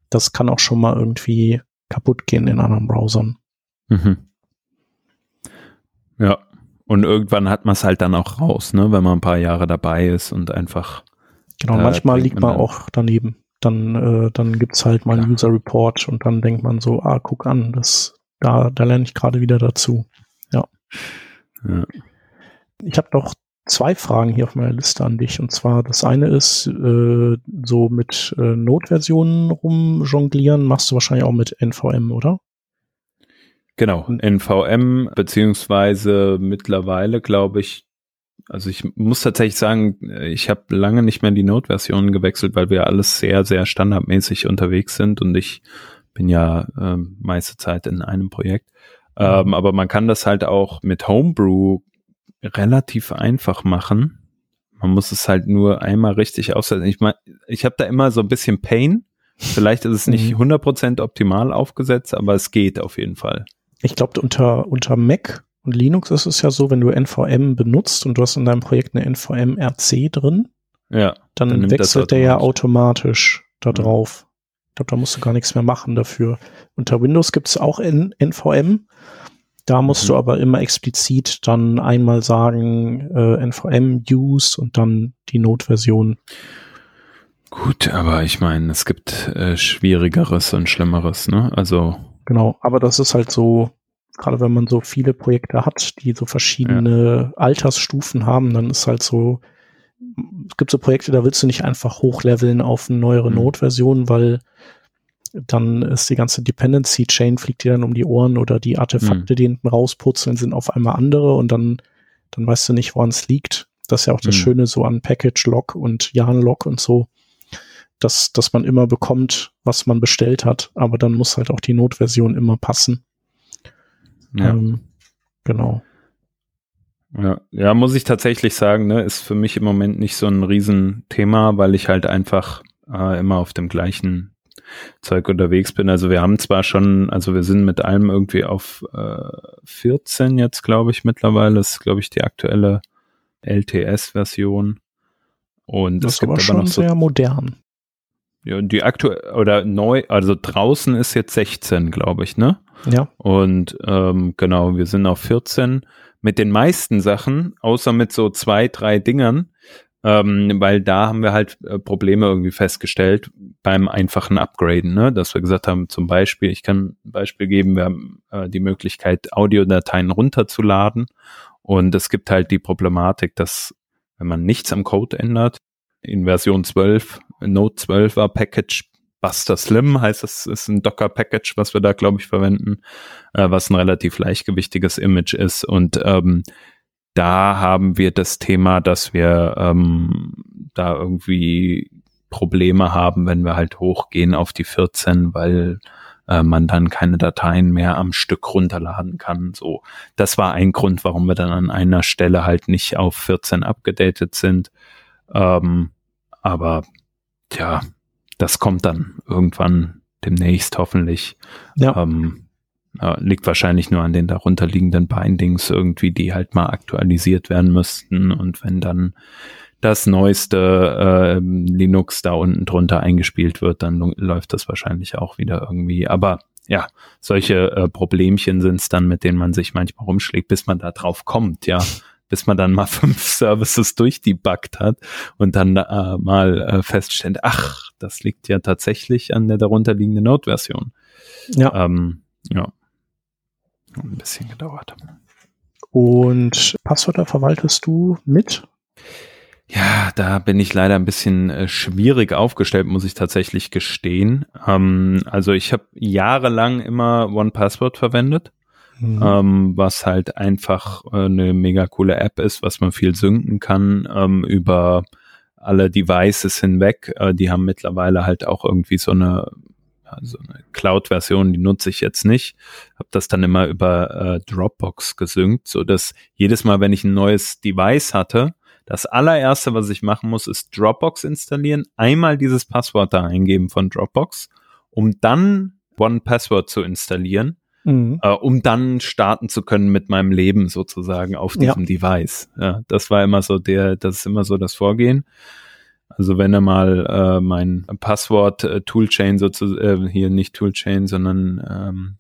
das kann auch schon mal irgendwie kaputt gehen in anderen Browsern. Mhm. Ja, und irgendwann hat man es halt dann auch raus, ne, wenn man ein paar Jahre dabei ist und einfach Genau, manchmal liegt man, man auch daneben. Dann, äh, dann gibt's halt mal einen User Report und dann denkt man so, ah, guck an, das, da, da lerne ich gerade wieder dazu. Ja. ja. Ich habe noch zwei Fragen hier auf meiner Liste an dich. Und zwar das eine ist, äh, so mit äh, Node-Versionen rumjonglieren, machst du wahrscheinlich auch mit NVM, oder? Genau, NVM, beziehungsweise mittlerweile, glaube ich, also ich muss tatsächlich sagen, ich habe lange nicht mehr die Node-Version gewechselt, weil wir alles sehr, sehr standardmäßig unterwegs sind und ich bin ja ähm, meiste Zeit in einem Projekt. Ähm, aber man kann das halt auch mit Homebrew relativ einfach machen. Man muss es halt nur einmal richtig aufsetzen. Ich meine, ich habe da immer so ein bisschen Pain. Vielleicht ist es nicht 100% mhm. optimal aufgesetzt, aber es geht auf jeden Fall. Ich glaube, unter, unter Mac und Linux ist es ja so, wenn du NVM benutzt und du hast in deinem Projekt eine NVM-RC drin, ja, dann, dann wechselt der ja automatisch da drauf. Ich glaube, da musst du gar nichts mehr machen dafür. Unter Windows gibt es auch N NVM. Da musst mhm. du aber immer explizit dann einmal sagen äh, NVM use und dann die Notversion. Gut, aber ich meine, es gibt äh, schwierigeres und schlimmeres, ne? Also genau, aber das ist halt so gerade wenn man so viele Projekte hat, die so verschiedene ja. Altersstufen haben, dann ist halt so, es gibt so Projekte, da willst du nicht einfach hochleveln auf eine neuere mhm. Node-Version, weil dann ist die ganze Dependency Chain fliegt dir dann um die Ohren oder die Artefakte, mhm. die hinten rausputzeln, sind auf einmal andere und dann, dann weißt du nicht, woran es liegt. Das ist ja auch das mhm. Schöne so an Package Lock und Jan Lock und so, dass, dass man immer bekommt, was man bestellt hat, aber dann muss halt auch die Notversion immer passen. Ja. Ähm, genau. Ja, ja, muss ich tatsächlich sagen, ne, ist für mich im Moment nicht so ein Riesenthema, weil ich halt einfach äh, immer auf dem gleichen Zeug unterwegs bin. Also wir haben zwar schon, also wir sind mit allem irgendwie auf äh, 14 jetzt, glaube ich, mittlerweile. Das ist, glaube ich, die aktuelle LTS-Version. Und das es gibt aber, schon noch so, sehr modern. Ja, die aktuelle oder neu, also draußen ist jetzt 16, glaube ich, ne? Ja. Und ähm, genau, wir sind auf 14 mit den meisten Sachen, außer mit so zwei, drei Dingern, ähm, weil da haben wir halt äh, Probleme irgendwie festgestellt beim einfachen Upgraden, ne? dass wir gesagt haben, zum Beispiel, ich kann ein Beispiel geben, wir haben äh, die Möglichkeit, Audiodateien runterzuladen und es gibt halt die Problematik, dass wenn man nichts am Code ändert. In Version 12, Node 12 war Package Buster Slim, heißt es, ist ein Docker-Package, was wir da, glaube ich, verwenden, äh, was ein relativ leichtgewichtiges Image ist. Und ähm, da haben wir das Thema, dass wir ähm, da irgendwie Probleme haben, wenn wir halt hochgehen auf die 14, weil äh, man dann keine Dateien mehr am Stück runterladen kann. So, das war ein Grund, warum wir dann an einer Stelle halt nicht auf 14 abgedatet sind. Ähm, aber tja, das kommt dann irgendwann demnächst hoffentlich. Ja. Ähm, äh, liegt wahrscheinlich nur an den darunterliegenden Bindings irgendwie, die halt mal aktualisiert werden müssten. Und wenn dann das neueste äh, Linux da unten drunter eingespielt wird, dann läuft das wahrscheinlich auch wieder irgendwie. Aber ja, solche äh, Problemchen sind es dann, mit denen man sich manchmal rumschlägt, bis man da drauf kommt, ja. Bis man dann mal fünf Services durchdebuggt hat und dann äh, mal äh, feststellt, ach, das liegt ja tatsächlich an der darunterliegenden Node-Version. Ja. Ähm, ja. Ein bisschen gedauert. Und Passwörter verwaltest du mit? Ja, da bin ich leider ein bisschen äh, schwierig aufgestellt, muss ich tatsächlich gestehen. Ähm, also ich habe jahrelang immer One Password verwendet, mhm. ähm, was halt einfach äh, eine mega coole App ist, was man viel synken kann ähm, über alle Devices hinweg. Äh, die haben mittlerweile halt auch irgendwie so eine also eine Cloud-Version, die nutze ich jetzt nicht. Habe das dann immer über äh, Dropbox gesynkt, so dass jedes Mal, wenn ich ein neues Device hatte, das allererste, was ich machen muss, ist Dropbox installieren, einmal dieses Passwort da eingeben von Dropbox, um dann One Password zu installieren, mhm. äh, um dann starten zu können mit meinem Leben sozusagen auf diesem ja. Device. Ja, das war immer so der, das ist immer so das Vorgehen. Also wenn er mal äh, mein Passwort äh, Toolchain sozusagen, äh, hier nicht Toolchain, sondern ähm,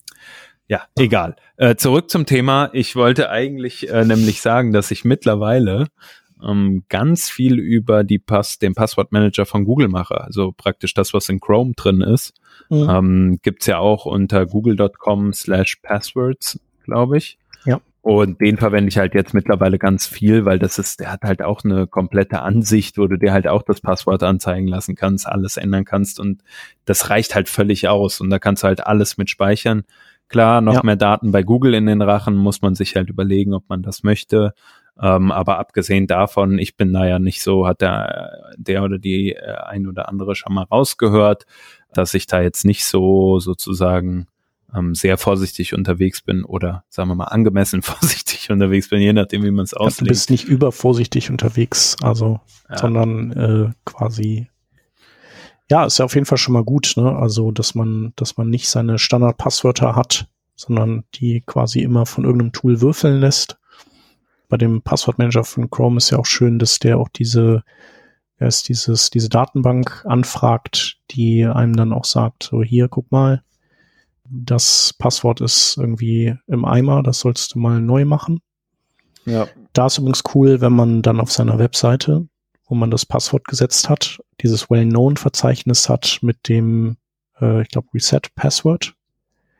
ja, egal. Äh, zurück zum Thema. Ich wollte eigentlich äh, nämlich sagen, dass ich mittlerweile ähm, ganz viel über die Pass, den Passwortmanager von Google mache. Also praktisch das, was in Chrome drin ist. Mhm. Ähm, gibt's ja auch unter google.com slash passwords, glaube ich. Und den verwende ich halt jetzt mittlerweile ganz viel, weil das ist, der hat halt auch eine komplette Ansicht, wo du dir halt auch das Passwort anzeigen lassen kannst, alles ändern kannst und das reicht halt völlig aus und da kannst du halt alles mit speichern. Klar, noch ja. mehr Daten bei Google in den Rachen muss man sich halt überlegen, ob man das möchte. Ähm, aber abgesehen davon, ich bin da ja nicht so, hat der, der oder die äh, ein oder andere schon mal rausgehört, dass ich da jetzt nicht so sozusagen ähm, sehr vorsichtig unterwegs bin oder sagen wir mal angemessen vorsichtig unterwegs bin, je nachdem, wie man es auslegt. du bist nicht übervorsichtig unterwegs, also, ja. sondern äh, quasi ja, ist ja auf jeden Fall schon mal gut, ne? Also, dass man, dass man nicht seine Standardpasswörter hat, sondern die quasi immer von irgendeinem Tool würfeln lässt bei dem Passwortmanager von Chrome ist ja auch schön, dass der auch diese, er ist dieses, diese Datenbank anfragt, die einem dann auch sagt, so hier, guck mal, das Passwort ist irgendwie im Eimer, das sollst du mal neu machen. Ja. Da ist übrigens cool, wenn man dann auf seiner Webseite, wo man das Passwort gesetzt hat, dieses Well-Known-Verzeichnis hat mit dem, äh, ich glaube, Reset Password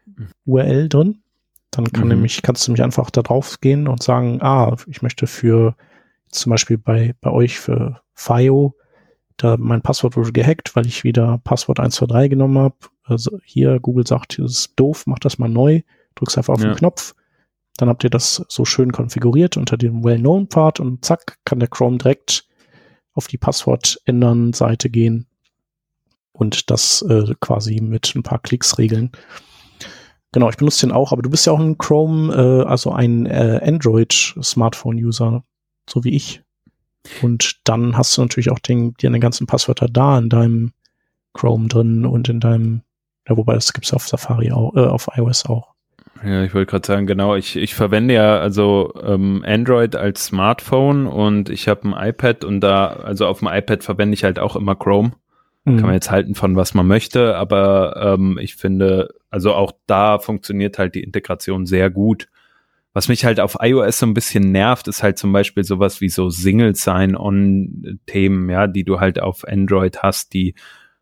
mhm. URL drin. Dann kann mhm. nämlich, kannst du nämlich einfach da drauf gehen und sagen, ah, ich möchte für zum Beispiel bei, bei euch für FIO, da mein Passwort wurde gehackt, weil ich wieder Passwort 123 genommen habe. Also hier, Google sagt, das ist doof, mach das mal neu, drückst einfach auf ja. den Knopf. Dann habt ihr das so schön konfiguriert unter dem Well-Known-Part und zack, kann der Chrome direkt auf die Passwort-Ändern-Seite gehen und das äh, quasi mit ein paar Klicks regeln. Genau, ich benutze den auch, aber du bist ja auch ein Chrome, äh, also ein äh, Android-Smartphone-User, so wie ich. Und dann hast du natürlich auch den, deine ganzen Passwörter da in deinem Chrome drin und in deinem, ja, wobei das gibt's auf Safari auch, äh, auf iOS auch. Ja, ich wollte gerade sagen, genau, ich, ich verwende ja also ähm, Android als Smartphone und ich habe ein iPad und da, also auf dem iPad verwende ich halt auch immer Chrome. Mhm. Kann man jetzt halten von was man möchte, aber ähm, ich finde, also auch da funktioniert halt die Integration sehr gut. Was mich halt auf iOS so ein bisschen nervt, ist halt zum Beispiel sowas wie so Single Sign-On-Themen, ja, die du halt auf Android hast, die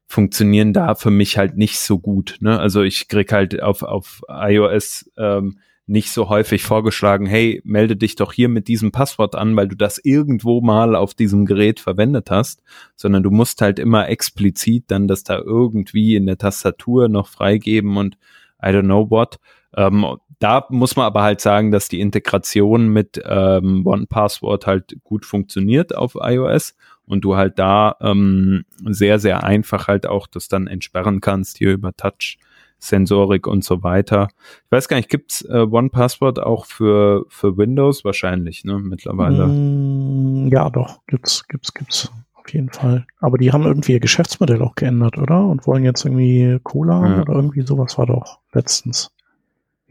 funktionieren da für mich halt nicht so gut. Ne? Also ich krieg halt auf, auf iOS ähm, nicht so häufig vorgeschlagen, hey, melde dich doch hier mit diesem Passwort an, weil du das irgendwo mal auf diesem Gerät verwendet hast, sondern du musst halt immer explizit dann das da irgendwie in der Tastatur noch freigeben und I don't know what. Ähm, da muss man aber halt sagen, dass die Integration mit ähm, OnePassword halt gut funktioniert auf iOS und du halt da ähm, sehr, sehr einfach halt auch das dann entsperren kannst hier über Touch. Sensorik und so weiter. Ich weiß gar nicht, gibt's äh, OnePassword auch für, für Windows? Wahrscheinlich, ne, mittlerweile. Mm, ja, doch, gibt's, gibt's, gibt's. Auf jeden Fall. Aber die haben irgendwie ihr Geschäftsmodell auch geändert, oder? Und wollen jetzt irgendwie Cola ja. oder irgendwie sowas war doch letztens.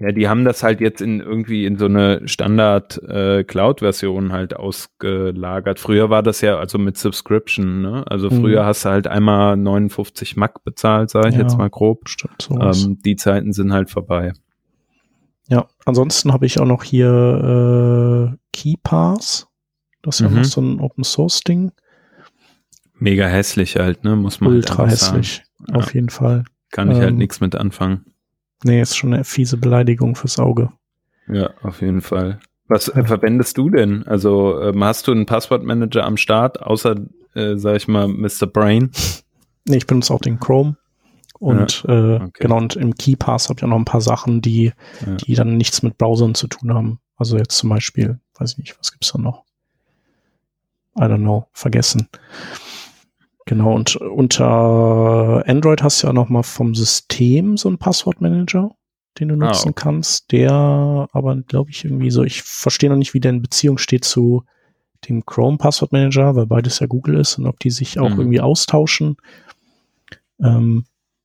Ja, die haben das halt jetzt in irgendwie in so eine Standard äh, halt ausgelagert. Früher war das ja also mit Subscription, ne? Also mhm. früher mhm. hast du halt einmal 59 Mac bezahlt, sage ich ja, jetzt mal grob. Stimmt, ähm, die Zeiten sind halt vorbei. Ja, ansonsten habe ich auch noch hier äh, KeyPass. Das ist ja mhm. noch so ein Open Source Ding. Mega hässlich halt, ne? Muss man halt Ultra halt hässlich, sagen. auf ja. jeden Fall. Kann ich halt ähm, halt nichts mit anfangen. Nee, ist schon eine fiese Beleidigung fürs Auge. Ja, auf jeden Fall. Was äh, verwendest du denn? Also ähm, hast du einen Passwortmanager am Start, außer, äh, sag ich mal, Mr. Brain? Nee, ich benutze auch den Chrome. Und ja, äh, okay. genau, und im KeyPass habe ich auch noch ein paar Sachen, die, ja. die dann nichts mit Browsern zu tun haben. Also jetzt zum Beispiel, weiß ich nicht, was gibt's da noch? I don't know, vergessen. Genau, und unter Android hast du ja noch mal vom System so einen Passwortmanager, den du nutzen ah, okay. kannst, der aber, glaube ich, irgendwie so, ich verstehe noch nicht, wie der in Beziehung steht zu dem Chrome Passwortmanager, weil beides ja Google ist und ob die sich auch mhm. irgendwie austauschen. Ähm,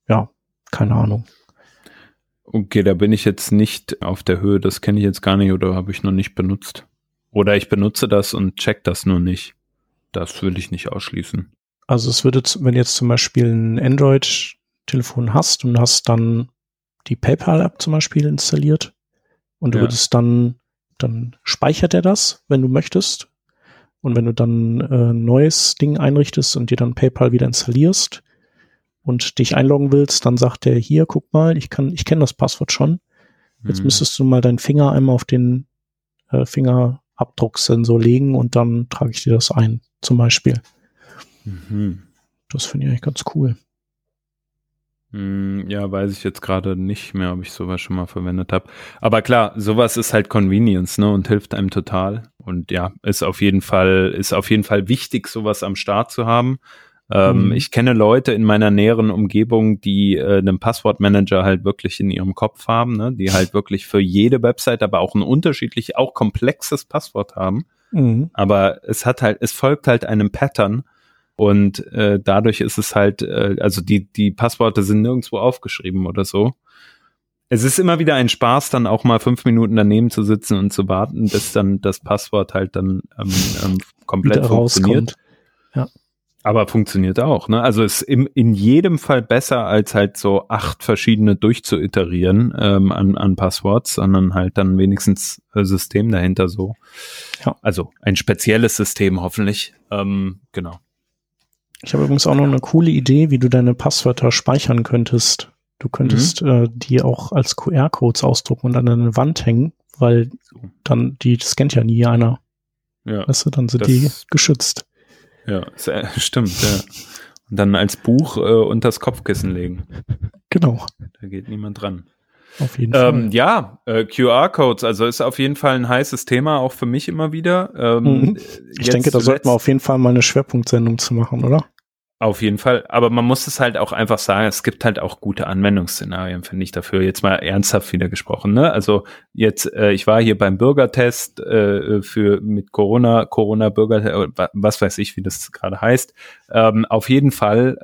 ja, keine Ahnung. Okay, da bin ich jetzt nicht auf der Höhe, das kenne ich jetzt gar nicht oder habe ich noch nicht benutzt. Oder ich benutze das und check das nur nicht. Das will ich nicht ausschließen. Also es würde, wenn du jetzt zum Beispiel ein Android-Telefon hast und hast dann die PayPal-App zum Beispiel installiert und du ja. würdest dann, dann speichert er das, wenn du möchtest. Und wenn du dann äh, ein neues Ding einrichtest und dir dann PayPal wieder installierst und dich einloggen willst, dann sagt er hier, guck mal, ich kann, ich kenne das Passwort schon. Jetzt mhm. müsstest du mal deinen Finger einmal auf den äh, Fingerabdrucksensor legen und dann trage ich dir das ein, zum Beispiel. Mhm. Das finde ich eigentlich ganz cool. Hm, ja, weiß ich jetzt gerade nicht mehr, ob ich sowas schon mal verwendet habe. Aber klar, sowas ist halt Convenience, ne, und hilft einem total. Und ja, ist auf jeden Fall, ist auf jeden Fall wichtig, sowas am Start zu haben. Ähm, mhm. Ich kenne Leute in meiner näheren Umgebung, die äh, einen Passwortmanager halt wirklich in ihrem Kopf haben, ne, die halt wirklich für jede Website, aber auch ein unterschiedlich, auch komplexes Passwort haben. Mhm. Aber es hat halt, es folgt halt einem Pattern und äh, dadurch ist es halt, äh, also die, die Passworte sind nirgendwo aufgeschrieben oder so. Es ist immer wieder ein Spaß, dann auch mal fünf Minuten daneben zu sitzen und zu warten, bis dann das Passwort halt dann ähm, ähm, komplett wieder funktioniert. Ja. Aber funktioniert auch, ne? Also ist im, in jedem Fall besser, als halt so acht verschiedene durchzuiterieren ähm, an, an Passworts, sondern halt dann wenigstens äh, System dahinter so. Ja. Also ein spezielles System hoffentlich. Ähm, genau. Ich habe übrigens auch noch eine coole Idee, wie du deine Passwörter speichern könntest. Du könntest mhm. äh, die auch als QR-Codes ausdrucken und an eine Wand hängen, weil dann die scannt ja nie einer. Ja. Weißt du, dann sind die geschützt. Ja, stimmt, ja. Und dann als Buch äh, unter das Kopfkissen legen. Genau. Da geht niemand dran. Auf jeden ähm, Fall. Ja, äh, QR-Codes, also ist auf jeden Fall ein heißes Thema, auch für mich immer wieder. Ähm, mhm. Ich denke, da sollten wir auf jeden Fall mal eine Schwerpunktsendung zu machen, oder? Auf jeden Fall. Aber man muss es halt auch einfach sagen, es gibt halt auch gute Anwendungsszenarien, finde ich dafür. Jetzt mal ernsthaft wieder gesprochen. Ne? Also jetzt, äh, ich war hier beim Bürgertest äh, für mit Corona, Corona-Bürger, was weiß ich, wie das gerade heißt. Ähm, auf jeden Fall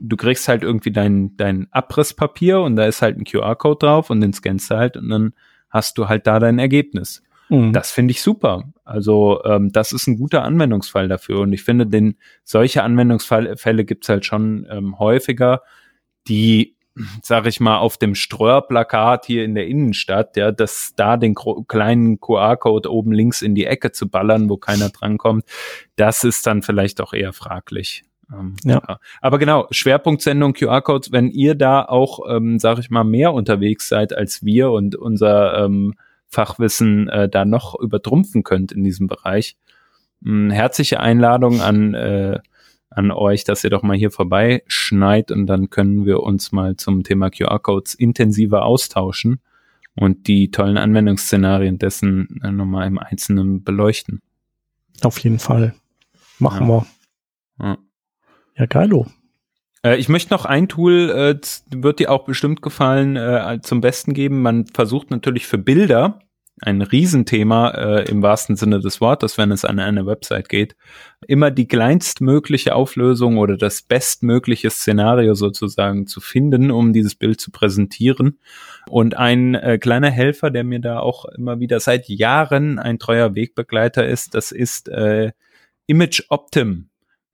du kriegst halt irgendwie dein, dein Abrisspapier und da ist halt ein QR-Code drauf und den scannst du halt und dann hast du halt da dein Ergebnis. Mhm. Das finde ich super. Also ähm, das ist ein guter Anwendungsfall dafür und ich finde, den solche Anwendungsfälle gibt's halt schon ähm, häufiger, die sag ich mal, auf dem Streuerplakat hier in der Innenstadt, ja, dass da den kleinen QR-Code oben links in die Ecke zu ballern, wo keiner drankommt, das ist dann vielleicht auch eher fraglich. Ähm, ja. ja. Aber genau, Schwerpunktsendung QR-Codes, wenn ihr da auch, ähm, sag ich mal, mehr unterwegs seid als wir und unser ähm, Fachwissen äh, da noch übertrumpfen könnt in diesem Bereich. Mh, herzliche Einladung an, äh, an euch, dass ihr doch mal hier vorbeischneit und dann können wir uns mal zum Thema QR-Codes intensiver austauschen und die tollen Anwendungsszenarien dessen äh, nochmal im Einzelnen beleuchten. Auf jeden Fall. Machen ja. wir. Ja, ja geilo. Äh, ich möchte noch ein Tool, äh, wird dir auch bestimmt gefallen, äh, zum Besten geben. Man versucht natürlich für Bilder ein Riesenthema im wahrsten Sinne des Wortes, wenn es an eine Website geht, immer die kleinstmögliche Auflösung oder das bestmögliche Szenario sozusagen zu finden, um dieses Bild zu präsentieren. Und ein kleiner Helfer, der mir da auch immer wieder seit Jahren ein treuer Wegbegleiter ist, das ist Image Optim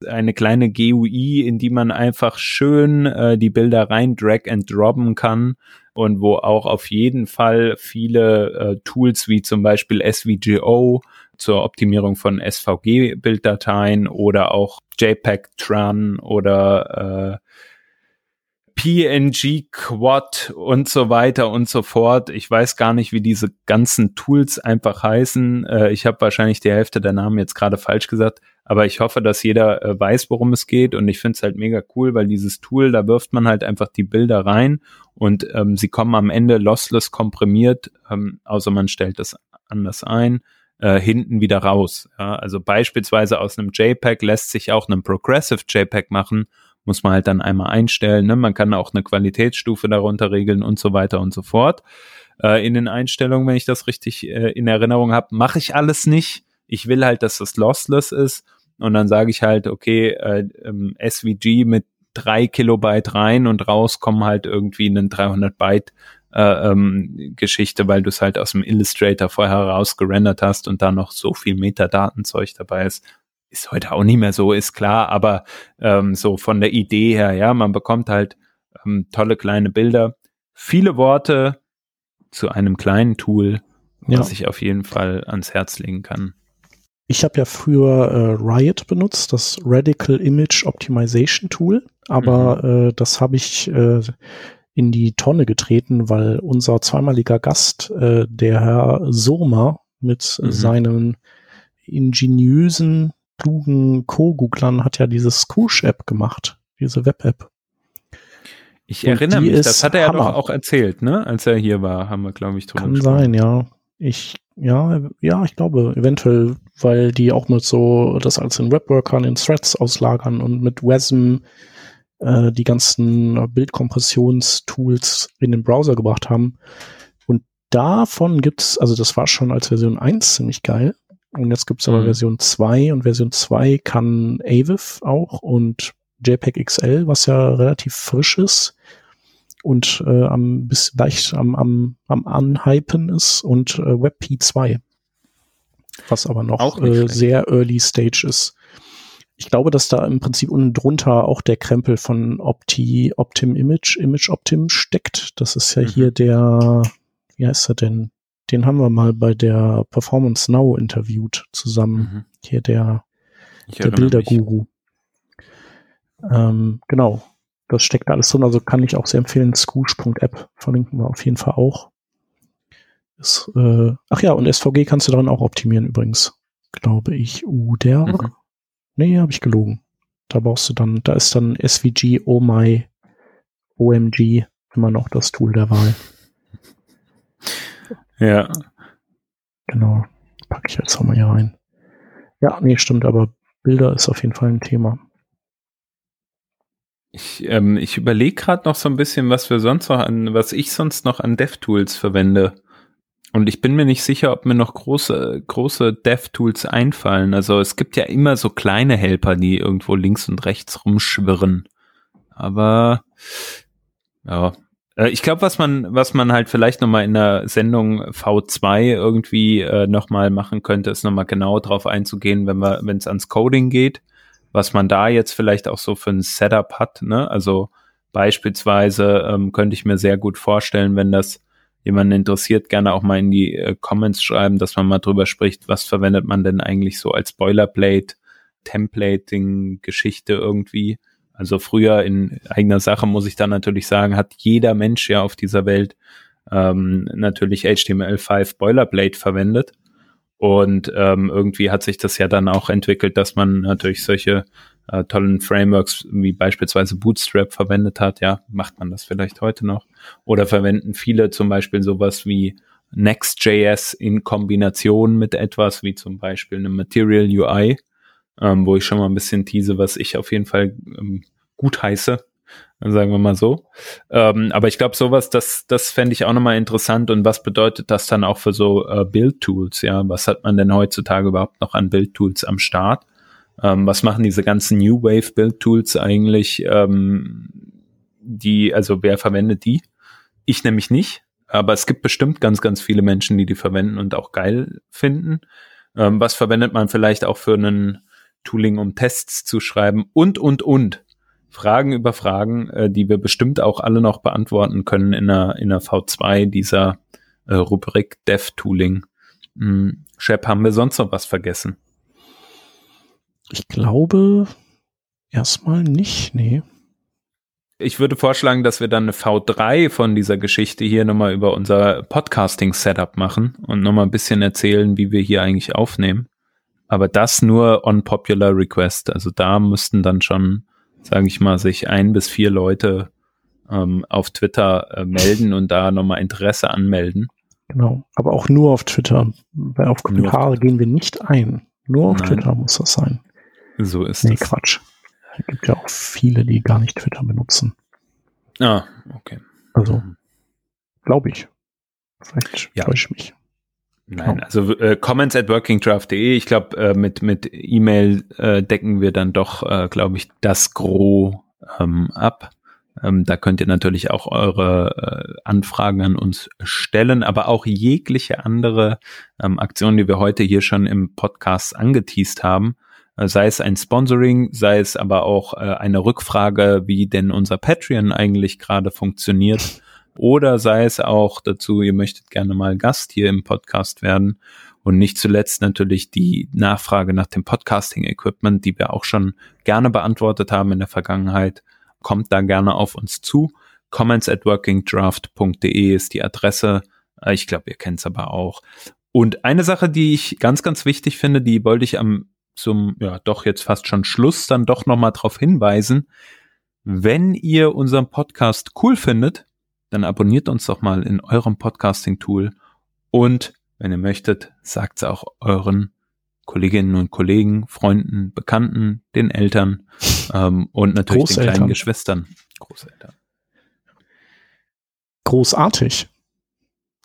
eine kleine GUI, in die man einfach schön äh, die Bilder rein drag and droppen kann und wo auch auf jeden Fall viele äh, Tools wie zum Beispiel SVGO zur Optimierung von SVG-Bilddateien oder auch JPEG-Tran oder äh, PNG Quad und so weiter und so fort. Ich weiß gar nicht, wie diese ganzen Tools einfach heißen. Äh, ich habe wahrscheinlich die Hälfte der Namen jetzt gerade falsch gesagt, aber ich hoffe, dass jeder äh, weiß, worum es geht und ich finde es halt mega cool, weil dieses Tool, da wirft man halt einfach die Bilder rein und ähm, sie kommen am Ende lossless komprimiert, ähm, außer man stellt das anders ein, äh, hinten wieder raus. Ja? Also beispielsweise aus einem JPEG lässt sich auch ein Progressive JPEG machen, muss man halt dann einmal einstellen. Ne? Man kann auch eine Qualitätsstufe darunter regeln und so weiter und so fort. Äh, in den Einstellungen, wenn ich das richtig äh, in Erinnerung habe, mache ich alles nicht. Ich will halt, dass das lossless ist. Und dann sage ich halt, okay, äh, ähm, SVG mit drei Kilobyte rein und raus kommen halt irgendwie einen 300 Byte äh, ähm, Geschichte, weil du es halt aus dem Illustrator vorher rausgerendert hast und da noch so viel Metadatenzeug dabei ist. Ist heute auch nicht mehr so, ist klar, aber ähm, so von der Idee her, ja, man bekommt halt ähm, tolle kleine Bilder, viele Worte zu einem kleinen Tool, was ja. ich auf jeden Fall ans Herz legen kann. Ich habe ja früher äh, Riot benutzt, das Radical Image Optimization Tool, aber mhm. äh, das habe ich äh, in die Tonne getreten, weil unser zweimaliger Gast, äh, der Herr Surma, mit mhm. seinen ingeniösen, klugen Co-Googlern hat ja diese Scoosh-App gemacht, diese Web-App. Ich Und erinnere mich, das hat er ja doch auch erzählt, ne? Als er hier war, haben wir, glaube ich, drüber Kann gesprochen. sein, ja. Ich, ja, ja, ich glaube, eventuell, weil die auch mit so das als in Webworkern in Threads auslagern und mit WASM äh, die ganzen Bildkompressionstools in den Browser gebracht haben. Und davon gibt's, also das war schon als Version 1 ziemlich geil. Und jetzt gibt's aber mhm. Version 2 und Version 2 kann AVIF auch und JPEG XL, was ja relativ frisch ist und äh, am bis leicht am, am, am Anhypen ist und äh, WebP 2. Was aber noch äh, sehr early stage ist. Ich glaube, dass da im Prinzip unten drunter auch der Krempel von Opti, Optim Image, Image Optim steckt. Das ist ja mhm. hier der, wie heißt er denn? Den haben wir mal bei der Performance Now interviewt zusammen. Mhm. Hier der, der Bilderguru. Ähm, genau. Das steckt alles drin, also kann ich auch sehr empfehlen. Scoosh.app verlinken wir auf jeden Fall auch. Ist, äh, ach ja, und SVG kannst du darin auch optimieren übrigens. Glaube ich. Uder. Mhm. Nee, habe ich gelogen. Da brauchst du dann, da ist dann SVG, Oh My, OMG immer noch das Tool der Wahl. Ja. Genau. Packe ich jetzt auch mal hier rein. Ja, nee, stimmt, aber Bilder ist auf jeden Fall ein Thema. Ich, ähm, ich überlege gerade noch so ein bisschen, was wir sonst noch an, was ich sonst noch an DevTools verwende. Und ich bin mir nicht sicher, ob mir noch große, große DevTools einfallen. Also es gibt ja immer so kleine Helper, die irgendwo links und rechts rumschwirren. Aber ja, äh, ich glaube, was man, was man halt vielleicht nochmal in der Sendung V2 irgendwie äh, nochmal machen könnte, ist nochmal genau drauf einzugehen, wenn wir, wenn es ans Coding geht, was man da jetzt vielleicht auch so für ein Setup hat. Ne? Also beispielsweise ähm, könnte ich mir sehr gut vorstellen, wenn das jemanden interessiert, gerne auch mal in die äh, Comments schreiben, dass man mal drüber spricht, was verwendet man denn eigentlich so als Boilerplate, Templating-Geschichte irgendwie. Also früher in eigener Sache muss ich da natürlich sagen, hat jeder Mensch ja auf dieser Welt ähm, natürlich HTML5 Boilerplate verwendet. Und ähm, irgendwie hat sich das ja dann auch entwickelt, dass man natürlich solche äh, tollen Frameworks wie beispielsweise Bootstrap verwendet hat. Ja, macht man das vielleicht heute noch? Oder verwenden viele zum Beispiel sowas wie Next.js in Kombination mit etwas wie zum Beispiel einem Material UI, ähm, wo ich schon mal ein bisschen tease, was ich auf jeden Fall ähm, gut heiße sagen wir mal so. Ähm, aber ich glaube, sowas, das, das fände ich auch nochmal interessant. Und was bedeutet das dann auch für so äh, Build-Tools? Ja, was hat man denn heutzutage überhaupt noch an Build-Tools am Start? Ähm, was machen diese ganzen New Wave Build-Tools eigentlich? Ähm, die, also wer verwendet die? Ich nämlich nicht. Aber es gibt bestimmt ganz, ganz viele Menschen, die die verwenden und auch geil finden. Ähm, was verwendet man vielleicht auch für einen Tooling, um Tests zu schreiben und, und, und. Fragen über Fragen, äh, die wir bestimmt auch alle noch beantworten können in der, in der V2 dieser äh, Rubrik Dev Tooling. Hm, Shep, haben wir sonst noch was vergessen? Ich glaube erstmal nicht, nee. Ich würde vorschlagen, dass wir dann eine V3 von dieser Geschichte hier nochmal über unser Podcasting-Setup machen und nochmal ein bisschen erzählen, wie wir hier eigentlich aufnehmen. Aber das nur on popular request. Also da müssten dann schon sage ich mal, sich ein bis vier Leute ähm, auf Twitter äh, melden und da nochmal Interesse anmelden. Genau, aber auch nur auf Twitter. Weil auf Kommentare auf gehen wir nicht ein. Nur auf Nein. Twitter muss das sein. So ist nee, das. Quatsch. Es gibt ja auch viele, die gar nicht Twitter benutzen. Ah, okay. Also, glaube ich. Vielleicht ja. täusche ich mich. Nein, also äh, comments at workingdraft.de, ich glaube, äh, mit, mit E-Mail äh, decken wir dann doch, äh, glaube ich, das Gros ähm, ab. Ähm, da könnt ihr natürlich auch eure äh, Anfragen an uns stellen, aber auch jegliche andere ähm, Aktionen, die wir heute hier schon im Podcast angeteased haben, äh, sei es ein Sponsoring, sei es aber auch äh, eine Rückfrage, wie denn unser Patreon eigentlich gerade funktioniert oder sei es auch dazu, ihr möchtet gerne mal Gast hier im Podcast werden. Und nicht zuletzt natürlich die Nachfrage nach dem Podcasting-Equipment, die wir auch schon gerne beantwortet haben in der Vergangenheit. Kommt da gerne auf uns zu. Comments at workingdraft.de ist die Adresse. Äh, ich glaube, ihr kennt es aber auch. Und eine Sache, die ich ganz, ganz wichtig finde, die wollte ich am zum, ja, doch jetzt fast schon Schluss dann doch nochmal darauf hinweisen. Wenn ihr unseren Podcast cool findet, dann abonniert uns doch mal in eurem Podcasting-Tool und wenn ihr möchtet, sagt es auch euren Kolleginnen und Kollegen, Freunden, Bekannten, den Eltern ähm, und natürlich den kleinen Geschwistern. Großeltern. Großartig,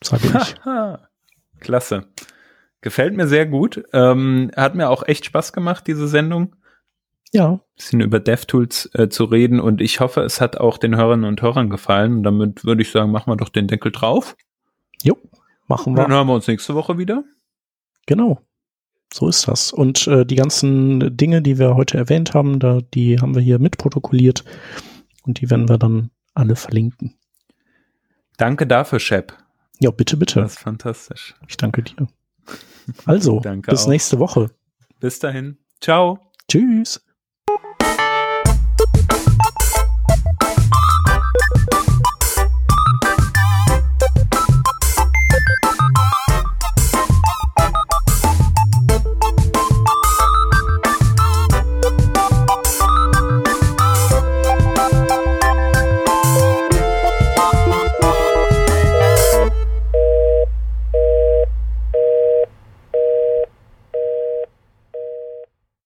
sage ich. Klasse. Gefällt mir sehr gut. Ähm, hat mir auch echt Spaß gemacht, diese Sendung ja. bisschen über DevTools äh, zu reden und ich hoffe, es hat auch den Hörerinnen und Hörern gefallen. Und damit würde ich sagen, machen wir doch den Deckel drauf. Jo, machen wir. Dann hören wir uns nächste Woche wieder. Genau. So ist das. Und äh, die ganzen Dinge, die wir heute erwähnt haben, da, die haben wir hier mitprotokolliert und die werden wir dann alle verlinken. Danke dafür, Shep. Ja, bitte, bitte. Das ist fantastisch. Ich danke dir. Also, danke bis auch. nächste Woche. Bis dahin. Ciao. Tschüss.